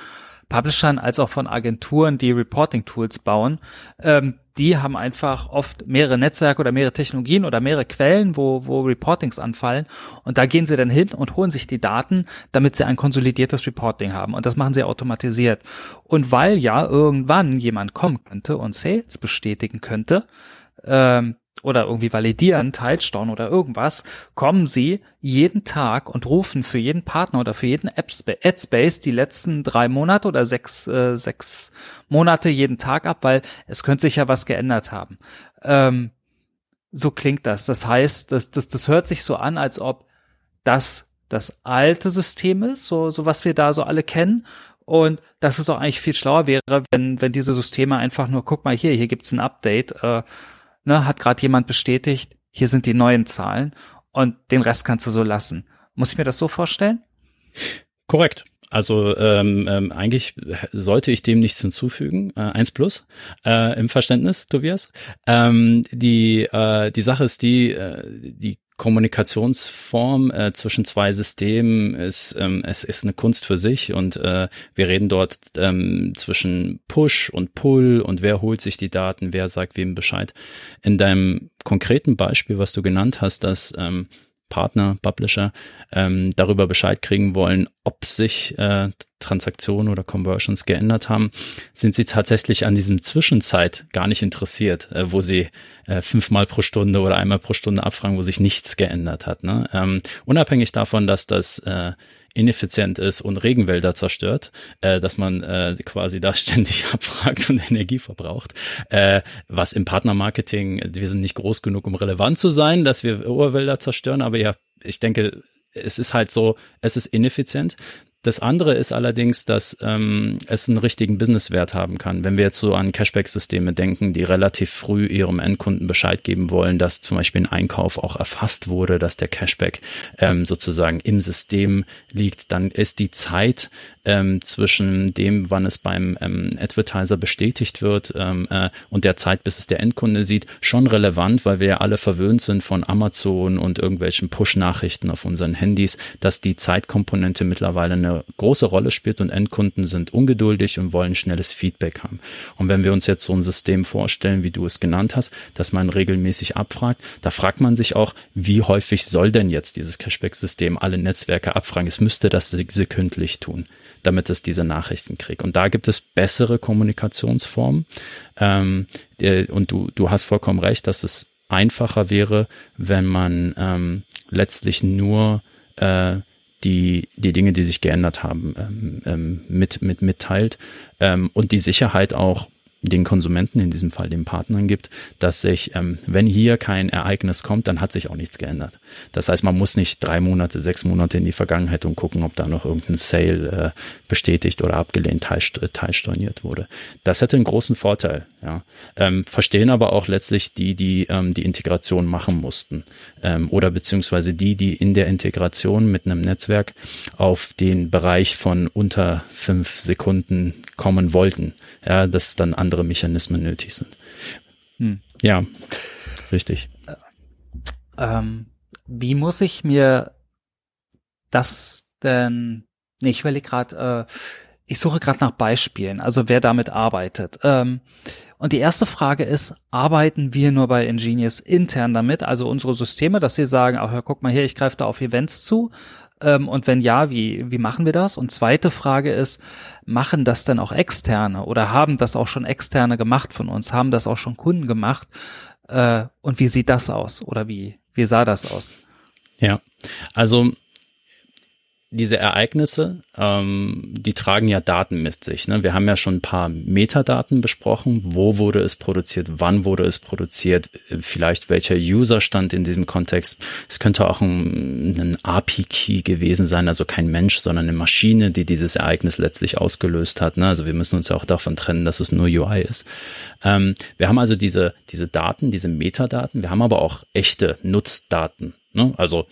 Publishern als auch von Agenturen, die Reporting-Tools bauen. Ähm, die haben einfach oft mehrere Netzwerke oder mehrere Technologien oder mehrere Quellen, wo, wo Reportings anfallen. Und da gehen sie dann hin und holen sich die Daten, damit sie ein konsolidiertes Reporting haben. Und das machen sie automatisiert. Und weil ja irgendwann jemand kommen könnte und Sales bestätigen könnte, ähm, oder irgendwie validieren, Teilstone oder irgendwas, kommen sie jeden Tag und rufen für jeden Partner oder für jeden Adspace die letzten drei Monate oder sechs, äh, sechs Monate jeden Tag ab, weil es könnte sich ja was geändert haben. Ähm, so klingt das. Das heißt, das, das, das hört sich so an, als ob das das alte System ist, so, so was wir da so alle kennen. Und dass es doch eigentlich viel schlauer wäre, wenn, wenn diese Systeme einfach nur, guck mal hier, hier gibt's ein Update, äh, ne, hat gerade jemand bestätigt, hier sind die neuen Zahlen und den Rest kannst du so lassen. Muss ich mir das so vorstellen? Korrekt. Also ähm, ähm, eigentlich sollte ich dem nichts hinzufügen. Äh, eins plus äh, im Verständnis, Tobias. Ähm, die äh, die Sache ist die, äh, die Kommunikationsform äh, zwischen zwei Systemen ist, ähm, es ist eine Kunst für sich und äh, wir reden dort ähm, zwischen Push und Pull und wer holt sich die Daten, wer sagt wem Bescheid. In deinem konkreten Beispiel, was du genannt hast, dass ähm, Partner, Publisher ähm, darüber Bescheid kriegen wollen, ob sich äh, Transaktionen oder Conversions geändert haben, sind sie tatsächlich an diesem Zwischenzeit gar nicht interessiert, äh, wo sie äh, fünfmal pro Stunde oder einmal pro Stunde abfragen, wo sich nichts geändert hat. Ne? Ähm, unabhängig davon, dass das äh, ineffizient ist und Regenwälder zerstört, äh, dass man äh, quasi da (laughs) ständig abfragt und Energie verbraucht. Äh, was im Partnermarketing, wir sind nicht groß genug, um relevant zu sein, dass wir Urwälder zerstören, aber ja, ich denke, es ist halt so, es ist ineffizient. Das andere ist allerdings, dass ähm, es einen richtigen Businesswert haben kann. Wenn wir jetzt so an Cashback-Systeme denken, die relativ früh ihrem Endkunden Bescheid geben wollen, dass zum Beispiel ein Einkauf auch erfasst wurde, dass der Cashback ähm, sozusagen im System liegt, dann ist die Zeit ähm, zwischen dem, wann es beim ähm, Advertiser bestätigt wird ähm, äh, und der Zeit, bis es der Endkunde sieht, schon relevant, weil wir ja alle verwöhnt sind von Amazon und irgendwelchen Push-Nachrichten auf unseren Handys, dass die Zeitkomponente mittlerweile eine eine große Rolle spielt und Endkunden sind ungeduldig und wollen schnelles Feedback haben. Und wenn wir uns jetzt so ein System vorstellen, wie du es genannt hast, dass man regelmäßig abfragt, da fragt man sich auch, wie häufig soll denn jetzt dieses Cashback-System alle Netzwerke abfragen? Es müsste das sekündlich tun, damit es diese Nachrichten kriegt. Und da gibt es bessere Kommunikationsformen. Ähm, und du, du hast vollkommen recht, dass es einfacher wäre, wenn man ähm, letztlich nur äh, die, die Dinge, die sich geändert haben, ähm, ähm, mit, mit mitteilt ähm, und die Sicherheit auch den Konsumenten, in diesem Fall den Partnern gibt, dass sich, ähm, wenn hier kein Ereignis kommt, dann hat sich auch nichts geändert. Das heißt, man muss nicht drei Monate, sechs Monate in die Vergangenheit und gucken, ob da noch irgendein Sale äh, bestätigt oder abgelehnt, teilstorniert wurde. Das hätte einen großen Vorteil. Ja. Ähm, verstehen aber auch letztlich die, die ähm, die Integration machen mussten ähm, oder beziehungsweise die, die in der Integration mit einem Netzwerk auf den Bereich von unter fünf Sekunden kommen wollten. Ja, dass dann andere Mechanismen nötig sind. Hm. Ja, richtig. Ähm, wie muss ich mir das denn? Nee, ich überlege gerade, äh, ich suche gerade nach Beispielen, also wer damit arbeitet. Ähm, und die erste Frage ist, arbeiten wir nur bei Ingenious intern damit, also unsere Systeme, dass sie sagen, ach, guck mal hier, ich greife da auf Events zu, ähm, und wenn ja, wie, wie machen wir das? Und zweite Frage ist, machen das denn auch Externe oder haben das auch schon Externe gemacht von uns? Haben das auch schon Kunden gemacht? Äh, und wie sieht das aus? Oder wie, wie sah das aus? Ja, also diese Ereignisse, ähm, die tragen ja Daten mit sich. Ne? Wir haben ja schon ein paar Metadaten besprochen. Wo wurde es produziert? Wann wurde es produziert? Vielleicht welcher User stand in diesem Kontext? Es könnte auch ein, ein API-Key gewesen sein, also kein Mensch, sondern eine Maschine, die dieses Ereignis letztlich ausgelöst hat. Ne? Also wir müssen uns ja auch davon trennen, dass es nur UI ist. Ähm, wir haben also diese, diese Daten, diese Metadaten. Wir haben aber auch echte Nutzdaten. Ne? Also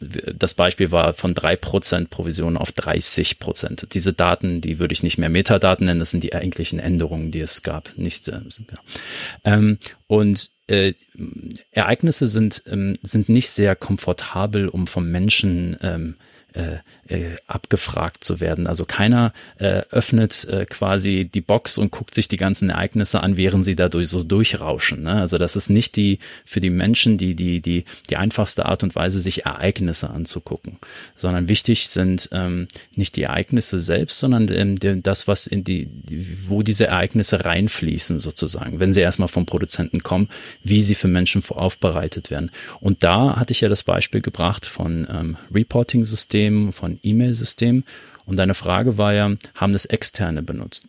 das Beispiel war von drei Prozent Provision auf 30%. Prozent. Diese Daten, die würde ich nicht mehr Metadaten nennen, das sind die eigentlichen Änderungen, die es gab. Nicht, äh, ähm, und äh, Ereignisse sind, ähm, sind nicht sehr komfortabel, um vom Menschen ähm, äh, äh, abgefragt zu werden. Also keiner äh, öffnet äh, quasi die Box und guckt sich die ganzen Ereignisse an, während sie dadurch so durchrauschen. Ne? Also das ist nicht die für die Menschen die die die die einfachste Art und Weise, sich Ereignisse anzugucken, sondern wichtig sind ähm, nicht die Ereignisse selbst, sondern ähm, das, was in die wo diese Ereignisse reinfließen sozusagen, wenn sie erstmal vom Produzenten kommen, wie sie für Menschen aufbereitet werden. Und da hatte ich ja das Beispiel gebracht von ähm, Reporting-Systemen System, von E-Mail-Systemen. Und deine Frage war ja, haben das Externe benutzt?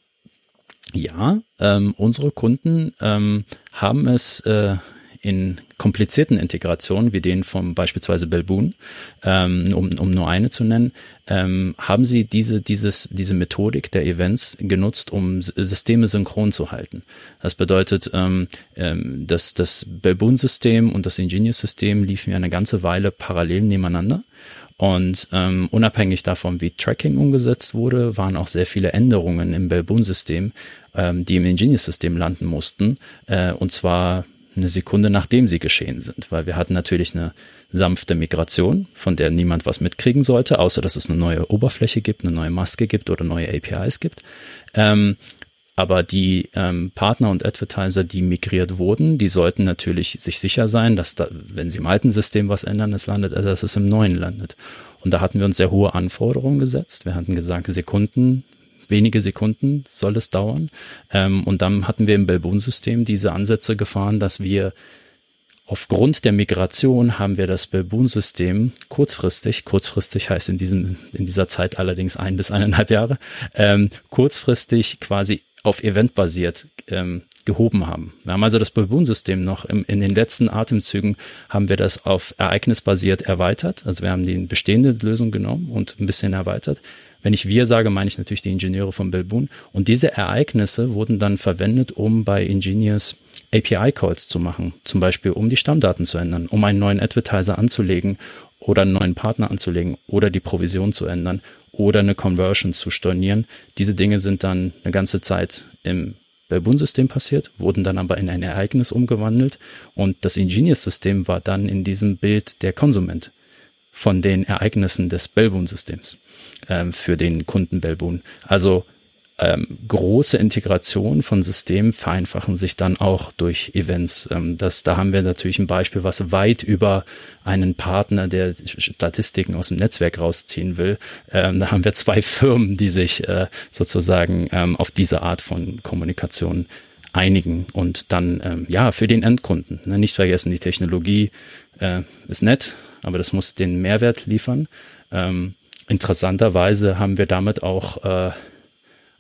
Ja, ähm, unsere Kunden ähm, haben es äh, in komplizierten Integrationen, wie den von beispielsweise Belboon, ähm, um, um nur eine zu nennen, ähm, haben sie diese, dieses, diese Methodik der Events genutzt, um Systeme synchron zu halten. Das bedeutet, ähm, ähm, dass das Belboon-System und das Ingenious-System liefen ja eine ganze Weile parallel nebeneinander. Und ähm, unabhängig davon, wie Tracking umgesetzt wurde, waren auch sehr viele Änderungen im Belboon-System, ähm, die im Ingenious-System landen mussten. Äh, und zwar eine Sekunde nachdem sie geschehen sind, weil wir hatten natürlich eine sanfte Migration, von der niemand was mitkriegen sollte, außer dass es eine neue Oberfläche gibt, eine neue Maske gibt oder neue APIs gibt. Ähm, aber die ähm, Partner und Advertiser, die migriert wurden, die sollten natürlich sich sicher sein, dass da, wenn sie im alten System was ändern, es landet, also dass es im neuen landet. Und da hatten wir uns sehr hohe Anforderungen gesetzt. Wir hatten gesagt, Sekunden, wenige Sekunden soll es dauern. Ähm, und dann hatten wir im Belboon-System diese Ansätze gefahren, dass wir Aufgrund der Migration haben wir das Belboon-System kurzfristig, kurzfristig heißt in diesem, in dieser Zeit allerdings ein bis eineinhalb Jahre, ähm, kurzfristig quasi auf Event basiert ähm, gehoben haben. Wir haben also das Belboon-System noch im, in den letzten Atemzügen haben wir das auf ereignisbasiert erweitert. Also wir haben die bestehende Lösung genommen und ein bisschen erweitert. Wenn ich wir sage, meine ich natürlich die Ingenieure von Belboon. Und diese Ereignisse wurden dann verwendet, um bei Engineers API-Calls zu machen. Zum Beispiel, um die Stammdaten zu ändern, um einen neuen Advertiser anzulegen oder einen neuen Partner anzulegen oder die Provision zu ändern oder eine Conversion zu stornieren. Diese Dinge sind dann eine ganze Zeit im Belboon-System passiert, wurden dann aber in ein Ereignis umgewandelt und das Ingenious-System war dann in diesem Bild der Konsument. von den Ereignissen des Belbun-Systems ähm, für den Kunden Belbun. Also ähm, große Integration von Systemen vereinfachen sich dann auch durch Events. Ähm, das, da haben wir natürlich ein Beispiel, was weit über einen Partner, der Statistiken aus dem Netzwerk rausziehen will. Ähm, da haben wir zwei (laughs) Firmen, die sich äh, sozusagen ähm, auf diese Art von Kommunikation einigen und dann ähm, ja für den Endkunden. Ne, nicht vergessen, die Technologie äh, ist nett, aber das muss den Mehrwert liefern. Ähm, interessanterweise haben wir damit auch äh,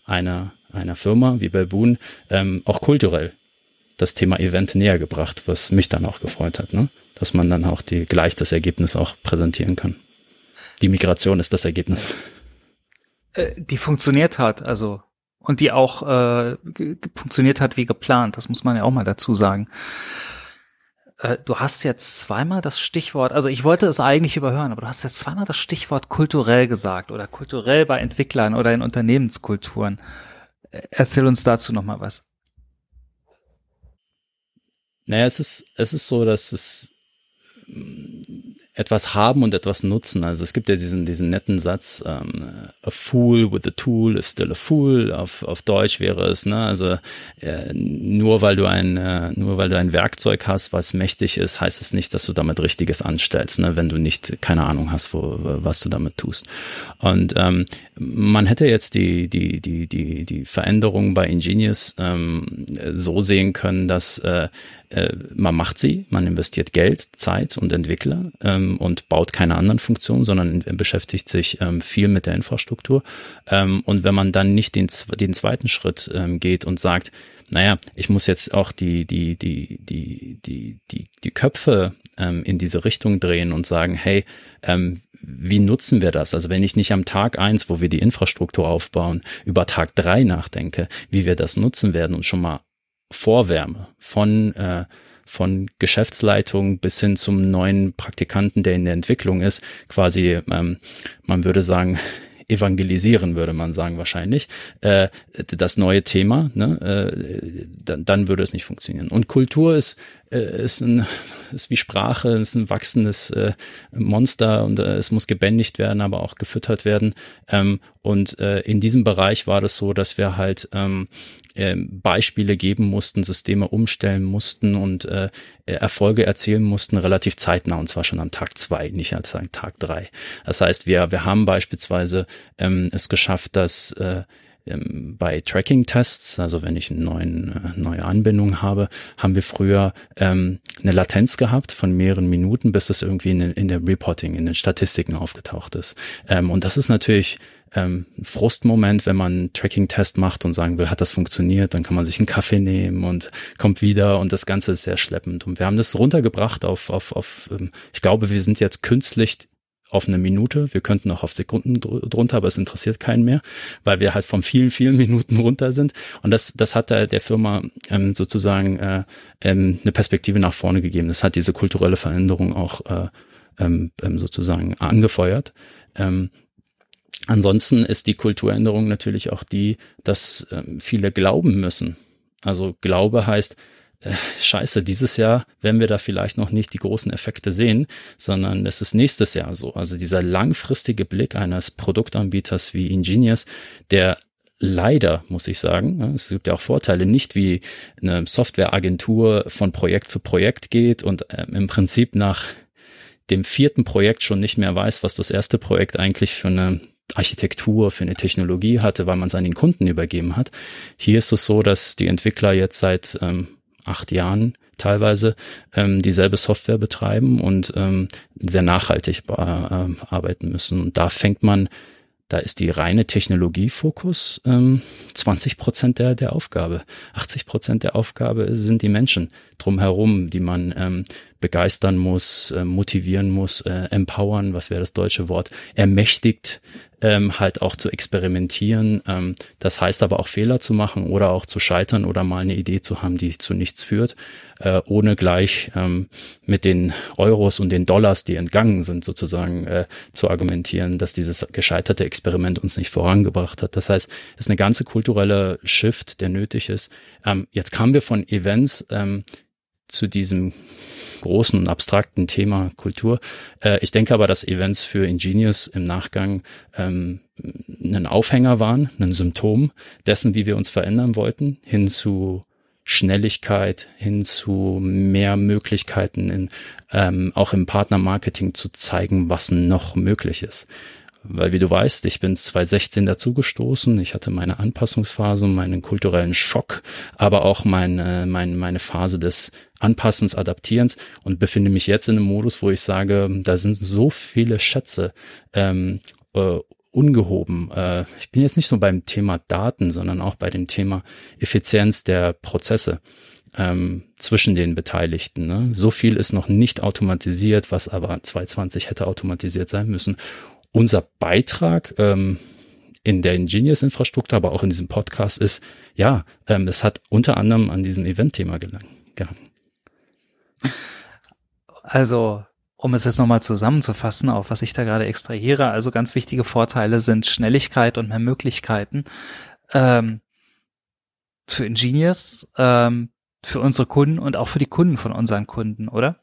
einer, einer Firma wie Belboon ähm, auch kulturell das Thema Event näher gebracht, was mich dann auch gefreut hat, ne? dass man dann auch die, gleich das Ergebnis auch präsentieren kann. Die Migration ist das Ergebnis. Äh, die funktioniert hat, also und die auch äh, funktioniert hat wie geplant. Das muss man ja auch mal dazu sagen. Äh, du hast jetzt zweimal das Stichwort, also ich wollte es eigentlich überhören, aber du hast jetzt zweimal das Stichwort kulturell gesagt oder kulturell bei Entwicklern oder in Unternehmenskulturen. Äh, erzähl uns dazu noch mal was. Naja, es ist, es ist so, dass es etwas haben und etwas nutzen. Also es gibt ja diesen, diesen netten Satz, ähm, a fool with a tool is still a fool. Auf, auf Deutsch wäre es, ne, also äh, nur weil du ein, äh, nur weil du ein Werkzeug hast, was mächtig ist, heißt es nicht, dass du damit Richtiges anstellst, ne, wenn du nicht keine Ahnung hast, wo, was du damit tust. Und ähm, man hätte jetzt die, die, die, die, die Veränderung bei Ingenious ähm, so sehen können, dass äh, äh, man macht sie, man investiert Geld, Zeit und Entwickler ähm, und baut keine anderen Funktionen, sondern beschäftigt sich ähm, viel mit der Infrastruktur. Ähm, und wenn man dann nicht den, den zweiten Schritt ähm, geht und sagt, naja, ich muss jetzt auch die, die, die, die, die, die, die Köpfe ähm, in diese Richtung drehen und sagen, hey, ähm, wie nutzen wir das? Also wenn ich nicht am Tag eins, wo wir die Infrastruktur aufbauen, über Tag drei nachdenke, wie wir das nutzen werden und schon mal Vorwärme von, äh, von Geschäftsleitung bis hin zum neuen Praktikanten, der in der Entwicklung ist, quasi, ähm, man würde sagen, (laughs) evangelisieren, würde man sagen wahrscheinlich, äh, das neue Thema, ne, äh, dann, dann würde es nicht funktionieren. Und Kultur ist, äh, ist, ein, (laughs) ist wie Sprache, ist ein wachsendes äh, Monster und äh, es muss gebändigt werden, aber auch gefüttert werden. Ähm, und äh, in diesem Bereich war das so, dass wir halt ähm, äh, Beispiele geben mussten, Systeme umstellen mussten und äh, Erfolge erzielen mussten, relativ zeitnah und zwar schon am Tag zwei, nicht an Tag drei. Das heißt, wir, wir haben beispielsweise ähm, es geschafft, dass äh, ähm, bei Tracking-Tests, also wenn ich eine neuen, äh, neue Anbindung habe, haben wir früher ähm, eine Latenz gehabt von mehreren Minuten, bis es irgendwie in, in der Reporting, in den Statistiken aufgetaucht ist. Ähm, und das ist natürlich ähm, Frustmoment, wenn man einen Tracking-Test macht und sagen will, hat das funktioniert, dann kann man sich einen Kaffee nehmen und kommt wieder und das Ganze ist sehr schleppend. Und wir haben das runtergebracht auf, auf, auf ähm, ich glaube, wir sind jetzt künstlich auf eine Minute. Wir könnten auch auf Sekunden drunter, aber es interessiert keinen mehr, weil wir halt von vielen, vielen (laughs) Minuten runter sind. Und das, das hat der, der Firma ähm, sozusagen äh, ähm, eine Perspektive nach vorne gegeben. Das hat diese kulturelle Veränderung auch äh, ähm, ähm sozusagen angefeuert. Ähm, Ansonsten ist die Kulturänderung natürlich auch die, dass ähm, viele glauben müssen. Also Glaube heißt, äh, scheiße, dieses Jahr werden wir da vielleicht noch nicht die großen Effekte sehen, sondern es ist nächstes Jahr so. Also dieser langfristige Blick eines Produktanbieters wie Ingenious, der leider, muss ich sagen, es gibt ja auch Vorteile, nicht wie eine Softwareagentur von Projekt zu Projekt geht und ähm, im Prinzip nach dem vierten Projekt schon nicht mehr weiß, was das erste Projekt eigentlich für eine Architektur, für eine Technologie hatte, weil man es an den Kunden übergeben hat. Hier ist es so, dass die Entwickler jetzt seit ähm, acht Jahren teilweise ähm, dieselbe Software betreiben und ähm, sehr nachhaltig äh, arbeiten müssen. Und da fängt man da ist die reine Technologiefokus ähm, 20 Prozent der, der Aufgabe. 80 Prozent der Aufgabe sind die Menschen drumherum, die man ähm, begeistern muss, äh, motivieren muss, äh, empowern, was wäre das deutsche Wort, ermächtigt, ähm, halt auch zu experimentieren. Ähm, das heißt aber auch Fehler zu machen oder auch zu scheitern oder mal eine Idee zu haben, die zu nichts führt, äh, ohne gleich ähm, mit den Euros und den Dollars, die entgangen sind, sozusagen äh, zu argumentieren, dass dieses gescheiterte Experiment uns nicht vorangebracht hat. Das heißt, es ist eine ganze kulturelle Shift, der nötig ist. Ähm, jetzt kamen wir von Events ähm, zu diesem großen und abstrakten Thema Kultur. Äh, ich denke aber, dass Events für Engineers im Nachgang ähm, ein Aufhänger waren, ein Symptom dessen, wie wir uns verändern wollten, hin zu Schnelligkeit, hin zu mehr Möglichkeiten in, ähm, auch im Partnermarketing zu zeigen, was noch möglich ist. Weil wie du weißt, ich bin 2016 dazugestoßen. Ich hatte meine Anpassungsphase, meinen kulturellen Schock, aber auch meine, meine, meine Phase des Anpassens, Adaptierens und befinde mich jetzt in einem Modus, wo ich sage, da sind so viele Schätze ähm, äh, ungehoben. Äh, ich bin jetzt nicht nur beim Thema Daten, sondern auch bei dem Thema Effizienz der Prozesse ähm, zwischen den Beteiligten. Ne? So viel ist noch nicht automatisiert, was aber 2020 hätte automatisiert sein müssen unser Beitrag ähm, in der Ingenious-Infrastruktur, aber auch in diesem Podcast ist, ja, ähm, es hat unter anderem an diesem Event-Thema gehangen. Also, um es jetzt nochmal zusammenzufassen, auf was ich da gerade extrahiere, also ganz wichtige Vorteile sind Schnelligkeit und mehr Möglichkeiten ähm, für Ingenious, ähm, für unsere Kunden und auch für die Kunden von unseren Kunden, oder?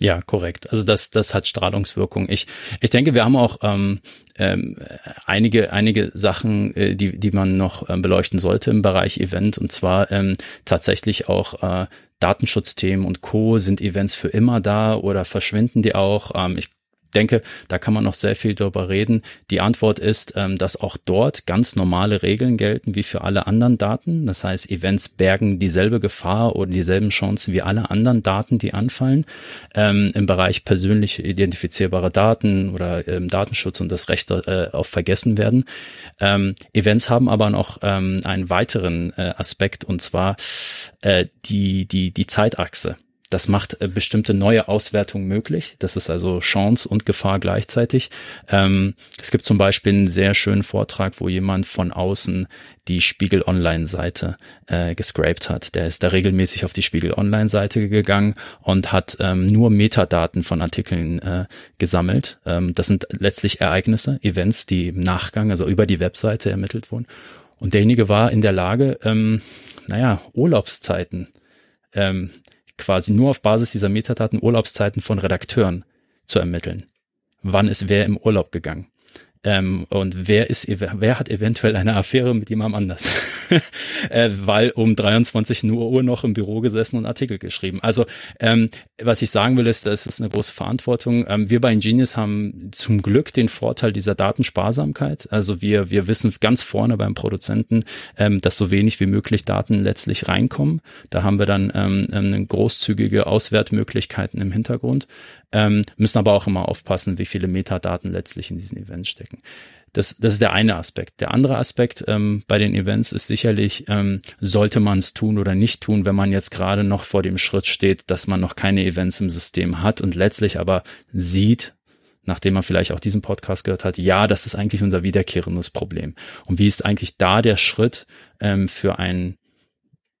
Ja, korrekt. Also das, das hat Strahlungswirkung. Ich, ich denke, wir haben auch ähm, ähm, einige, einige Sachen, äh, die, die man noch ähm, beleuchten sollte im Bereich Event. Und zwar ähm, tatsächlich auch äh, Datenschutzthemen und Co. Sind Events für immer da oder verschwinden die auch? Ähm, ich denke, da kann man noch sehr viel darüber reden. Die Antwort ist, ähm, dass auch dort ganz normale Regeln gelten wie für alle anderen Daten. Das heißt, Events bergen dieselbe Gefahr oder dieselben Chancen wie alle anderen Daten, die anfallen. Ähm, Im Bereich persönlich identifizierbare Daten oder ähm, Datenschutz und das Recht äh, auf Vergessen werden. Events haben aber noch einen weiteren äh, Aspekt und zwar äh, die, die, die Zeitachse. Das macht äh, bestimmte neue Auswertungen möglich. Das ist also Chance und Gefahr gleichzeitig. Ähm, es gibt zum Beispiel einen sehr schönen Vortrag, wo jemand von außen die Spiegel Online-Seite äh, gescraped hat. Der ist da regelmäßig auf die Spiegel Online-Seite gegangen und hat ähm, nur Metadaten von Artikeln äh, gesammelt. Ähm, das sind letztlich Ereignisse, Events, die im Nachgang, also über die Webseite ermittelt wurden. Und derjenige war in der Lage, ähm, naja, Urlaubszeiten ähm, quasi nur auf Basis dieser Metadaten Urlaubszeiten von Redakteuren zu ermitteln. Wann ist wer im Urlaub gegangen? Ähm, und wer ist, wer hat eventuell eine Affäre mit jemandem anders? (laughs) äh, weil um 23 Uhr noch im Büro gesessen und Artikel geschrieben. Also ähm, was ich sagen will, ist, das ist eine große Verantwortung. Ähm, wir bei Ingenious haben zum Glück den Vorteil dieser Datensparsamkeit. Also wir, wir wissen ganz vorne beim Produzenten, ähm, dass so wenig wie möglich Daten letztlich reinkommen. Da haben wir dann ähm, großzügige Auswertmöglichkeiten im Hintergrund, ähm, müssen aber auch immer aufpassen, wie viele Metadaten letztlich in diesen Events stecken. Das, das ist der eine Aspekt. Der andere Aspekt ähm, bei den Events ist sicherlich, ähm, sollte man es tun oder nicht tun, wenn man jetzt gerade noch vor dem Schritt steht, dass man noch keine Events im System hat und letztlich aber sieht, nachdem man vielleicht auch diesen Podcast gehört hat, ja, das ist eigentlich unser wiederkehrendes Problem. Und wie ist eigentlich da der Schritt ähm, für ein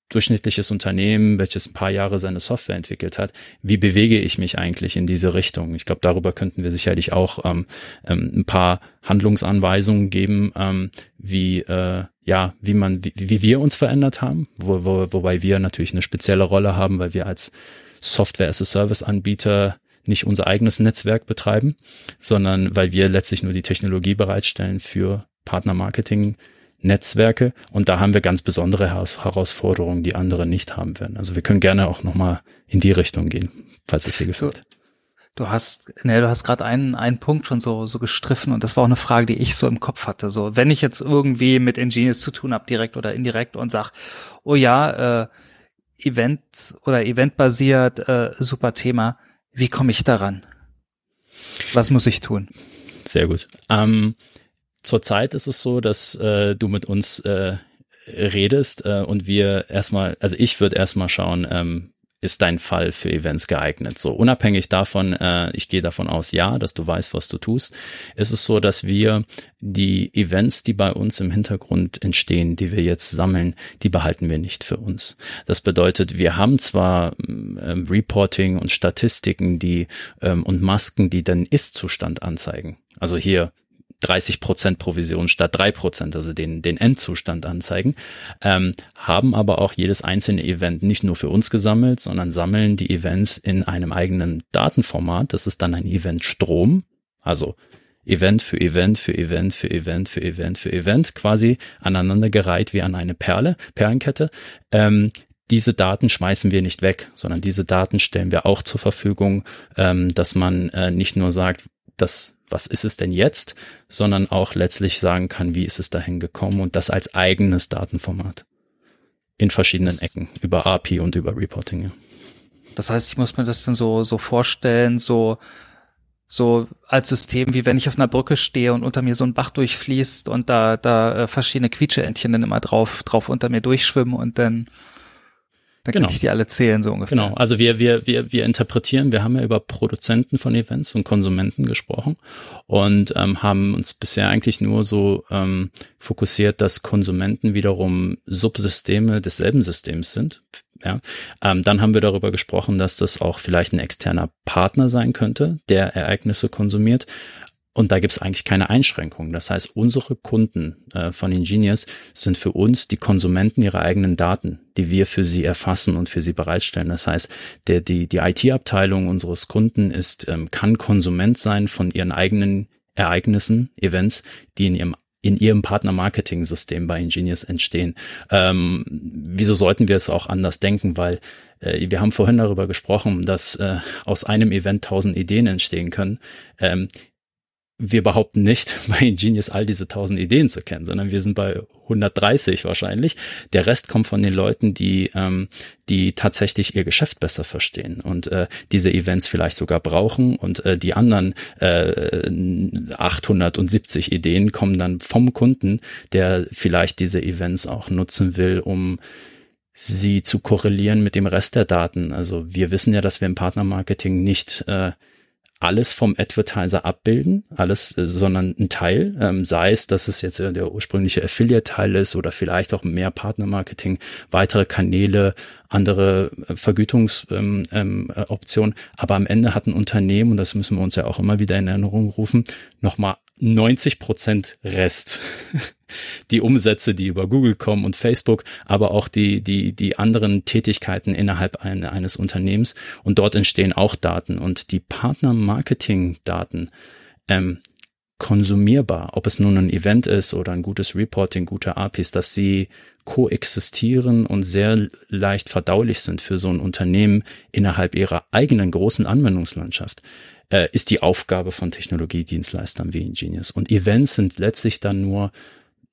durchschnittliches Unternehmen, welches ein paar Jahre seine Software entwickelt hat, wie bewege ich mich eigentlich in diese Richtung? Ich glaube, darüber könnten wir sicherlich auch ähm, ähm, ein paar Handlungsanweisungen geben, ähm, wie äh, ja, wie man, wie, wie wir uns verändert haben, wo, wo, wobei wir natürlich eine spezielle Rolle haben, weil wir als Software as a Service Anbieter nicht unser eigenes Netzwerk betreiben, sondern weil wir letztlich nur die Technologie bereitstellen für Partnermarketing Netzwerke und da haben wir ganz besondere Herausforderungen, die andere nicht haben werden. Also wir können gerne auch nochmal in die Richtung gehen, falls es dir gefällt. Du hast, ne, du hast gerade einen, einen Punkt schon so, so gestriffen und das war auch eine Frage, die ich so im Kopf hatte. So, wenn ich jetzt irgendwie mit Engineers zu tun habe, direkt oder indirekt und sag, oh ja, äh, Event oder eventbasiert, äh, super Thema, wie komme ich daran? Was muss ich tun? Sehr gut. Ähm, zurzeit ist es so, dass äh, du mit uns äh, redest äh, und wir erstmal, also ich würde erstmal schauen, ähm, ist dein Fall für Events geeignet? So unabhängig davon, äh, ich gehe davon aus, ja, dass du weißt, was du tust, ist es so, dass wir die Events, die bei uns im Hintergrund entstehen, die wir jetzt sammeln, die behalten wir nicht für uns. Das bedeutet, wir haben zwar ähm, Reporting und Statistiken, die ähm, und Masken, die den Ist-Zustand anzeigen. Also hier 30 Prozent Provision statt drei Prozent, also den, den Endzustand anzeigen, ähm, haben aber auch jedes einzelne Event nicht nur für uns gesammelt, sondern sammeln die Events in einem eigenen Datenformat. Das ist dann ein Eventstrom, also Event für Event für Event für Event für Event für Event quasi aneinandergereiht wie an eine Perle, Perlenkette. Ähm, diese Daten schmeißen wir nicht weg, sondern diese Daten stellen wir auch zur Verfügung, ähm, dass man äh, nicht nur sagt, das, was ist es denn jetzt, sondern auch letztlich sagen kann, wie ist es dahin gekommen und das als eigenes Datenformat in verschiedenen das, Ecken über API und über Reporting. Ja. Das heißt, ich muss mir das dann so so vorstellen, so so als System, wie wenn ich auf einer Brücke stehe und unter mir so ein Bach durchfließt und da da äh, verschiedene Quietscheentchen dann immer drauf drauf unter mir durchschwimmen und dann dann genau. kann ich die alle zählen, so ungefähr. Genau, also wir, wir, wir, wir interpretieren, wir haben ja über Produzenten von Events und Konsumenten gesprochen und ähm, haben uns bisher eigentlich nur so ähm, fokussiert, dass Konsumenten wiederum Subsysteme desselben Systems sind. Ja, ähm, dann haben wir darüber gesprochen, dass das auch vielleicht ein externer Partner sein könnte, der Ereignisse konsumiert. Und da gibt es eigentlich keine Einschränkungen. Das heißt, unsere Kunden äh, von Ingenious sind für uns die Konsumenten ihrer eigenen Daten, die wir für sie erfassen und für sie bereitstellen. Das heißt, der, die, die IT-Abteilung unseres Kunden ist, ähm, kann Konsument sein von ihren eigenen Ereignissen, Events, die in ihrem in ihrem Partner-Marketing-System bei Ingenious entstehen. Ähm, wieso sollten wir es auch anders denken? Weil äh, wir haben vorhin darüber gesprochen, dass äh, aus einem Event tausend Ideen entstehen können. Ähm, wir behaupten nicht, (laughs) bei Ingenious all diese tausend Ideen zu kennen, sondern wir sind bei 130 wahrscheinlich. Der Rest kommt von den Leuten, die, ähm, die tatsächlich ihr Geschäft besser verstehen und äh, diese Events vielleicht sogar brauchen und äh, die anderen äh, 870 Ideen kommen dann vom Kunden, der vielleicht diese Events auch nutzen will, um sie zu korrelieren mit dem Rest der Daten. Also wir wissen ja, dass wir im Partnermarketing nicht äh, alles vom Advertiser abbilden, alles, äh, sondern ein Teil, ähm, sei es, dass es jetzt der ursprüngliche Affiliate-Teil ist oder vielleicht auch mehr Partnermarketing, weitere Kanäle, andere äh, Vergütungsoptionen. Ähm, ähm, Aber am Ende hat ein Unternehmen, und das müssen wir uns ja auch immer wieder in Erinnerung rufen, nochmal 90 Prozent Rest. (laughs) die Umsätze, die über Google kommen und Facebook, aber auch die, die, die anderen Tätigkeiten innerhalb ein, eines Unternehmens. Und dort entstehen auch Daten und die Partner-Marketing-Daten, ähm, konsumierbar, ob es nun ein Event ist oder ein gutes Reporting, gute APIs, dass sie koexistieren und sehr leicht verdaulich sind für so ein Unternehmen innerhalb ihrer eigenen großen Anwendungslandschaft, äh, ist die Aufgabe von Technologiedienstleistern wie Ingenious. Und Events sind letztlich dann nur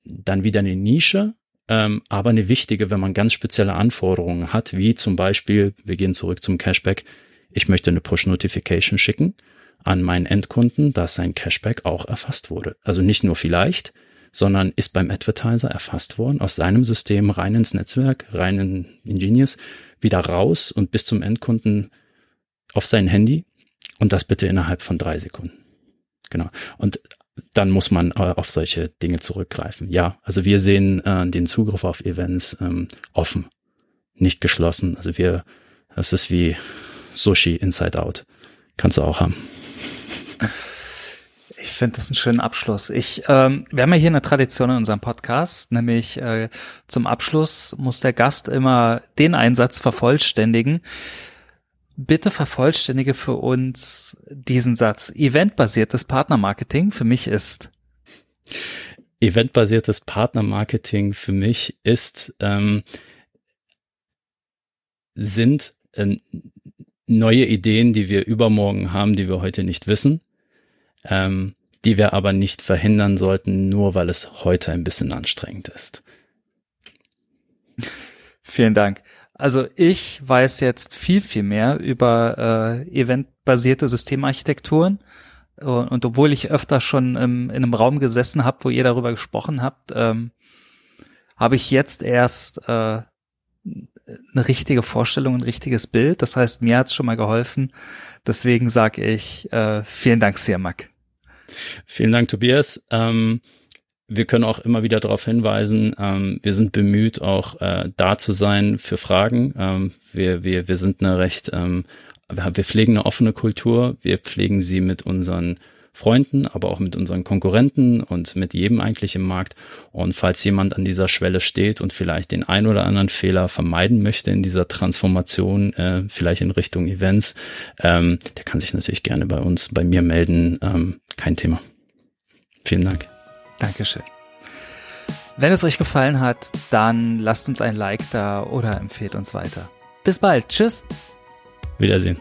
dann wieder eine Nische, ähm, aber eine wichtige, wenn man ganz spezielle Anforderungen hat, wie zum Beispiel, wir gehen zurück zum Cashback, ich möchte eine Push-Notification schicken an meinen Endkunden, dass sein Cashback auch erfasst wurde. Also nicht nur vielleicht, sondern ist beim Advertiser erfasst worden, aus seinem System rein ins Netzwerk, rein in Ingenious, wieder raus und bis zum Endkunden auf sein Handy und das bitte innerhalb von drei Sekunden. Genau. Und dann muss man äh, auf solche Dinge zurückgreifen. Ja, also wir sehen äh, den Zugriff auf Events ähm, offen, nicht geschlossen. Also wir, es ist wie Sushi Inside Out. Kannst du auch haben. Ich finde das einen schönen Abschluss. Ich, ähm, wir haben ja hier eine Tradition in unserem Podcast, nämlich äh, zum Abschluss muss der Gast immer den Einsatz vervollständigen, bitte vervollständige für uns diesen Satz. Eventbasiertes Partnermarketing für mich ist. Eventbasiertes Partnermarketing für mich ist, ähm, sind äh, neue Ideen, die wir übermorgen haben, die wir heute nicht wissen, ähm, die wir aber nicht verhindern sollten, nur weil es heute ein bisschen anstrengend ist. Vielen Dank. Also ich weiß jetzt viel, viel mehr über äh, eventbasierte Systemarchitekturen. Und, und obwohl ich öfter schon im, in einem Raum gesessen habe, wo ihr darüber gesprochen habt, ähm, habe ich jetzt erst äh, eine richtige Vorstellung, ein richtiges Bild. Das heißt, mir hat es schon mal geholfen. Deswegen sage ich äh, vielen Dank, Siamak. Vielen Dank, Tobias. Ähm wir können auch immer wieder darauf hinweisen, ähm, wir sind bemüht, auch äh, da zu sein für Fragen. Ähm, wir, wir, wir sind eine recht, ähm, wir pflegen eine offene Kultur, wir pflegen sie mit unseren Freunden, aber auch mit unseren Konkurrenten und mit jedem eigentlich im Markt. Und falls jemand an dieser Schwelle steht und vielleicht den ein oder anderen Fehler vermeiden möchte in dieser Transformation, äh, vielleicht in Richtung Events, ähm, der kann sich natürlich gerne bei uns, bei mir melden. Ähm, kein Thema. Vielen Dank. Dankeschön. Wenn es euch gefallen hat, dann lasst uns ein Like da oder empfehlt uns weiter. Bis bald. Tschüss. Wiedersehen.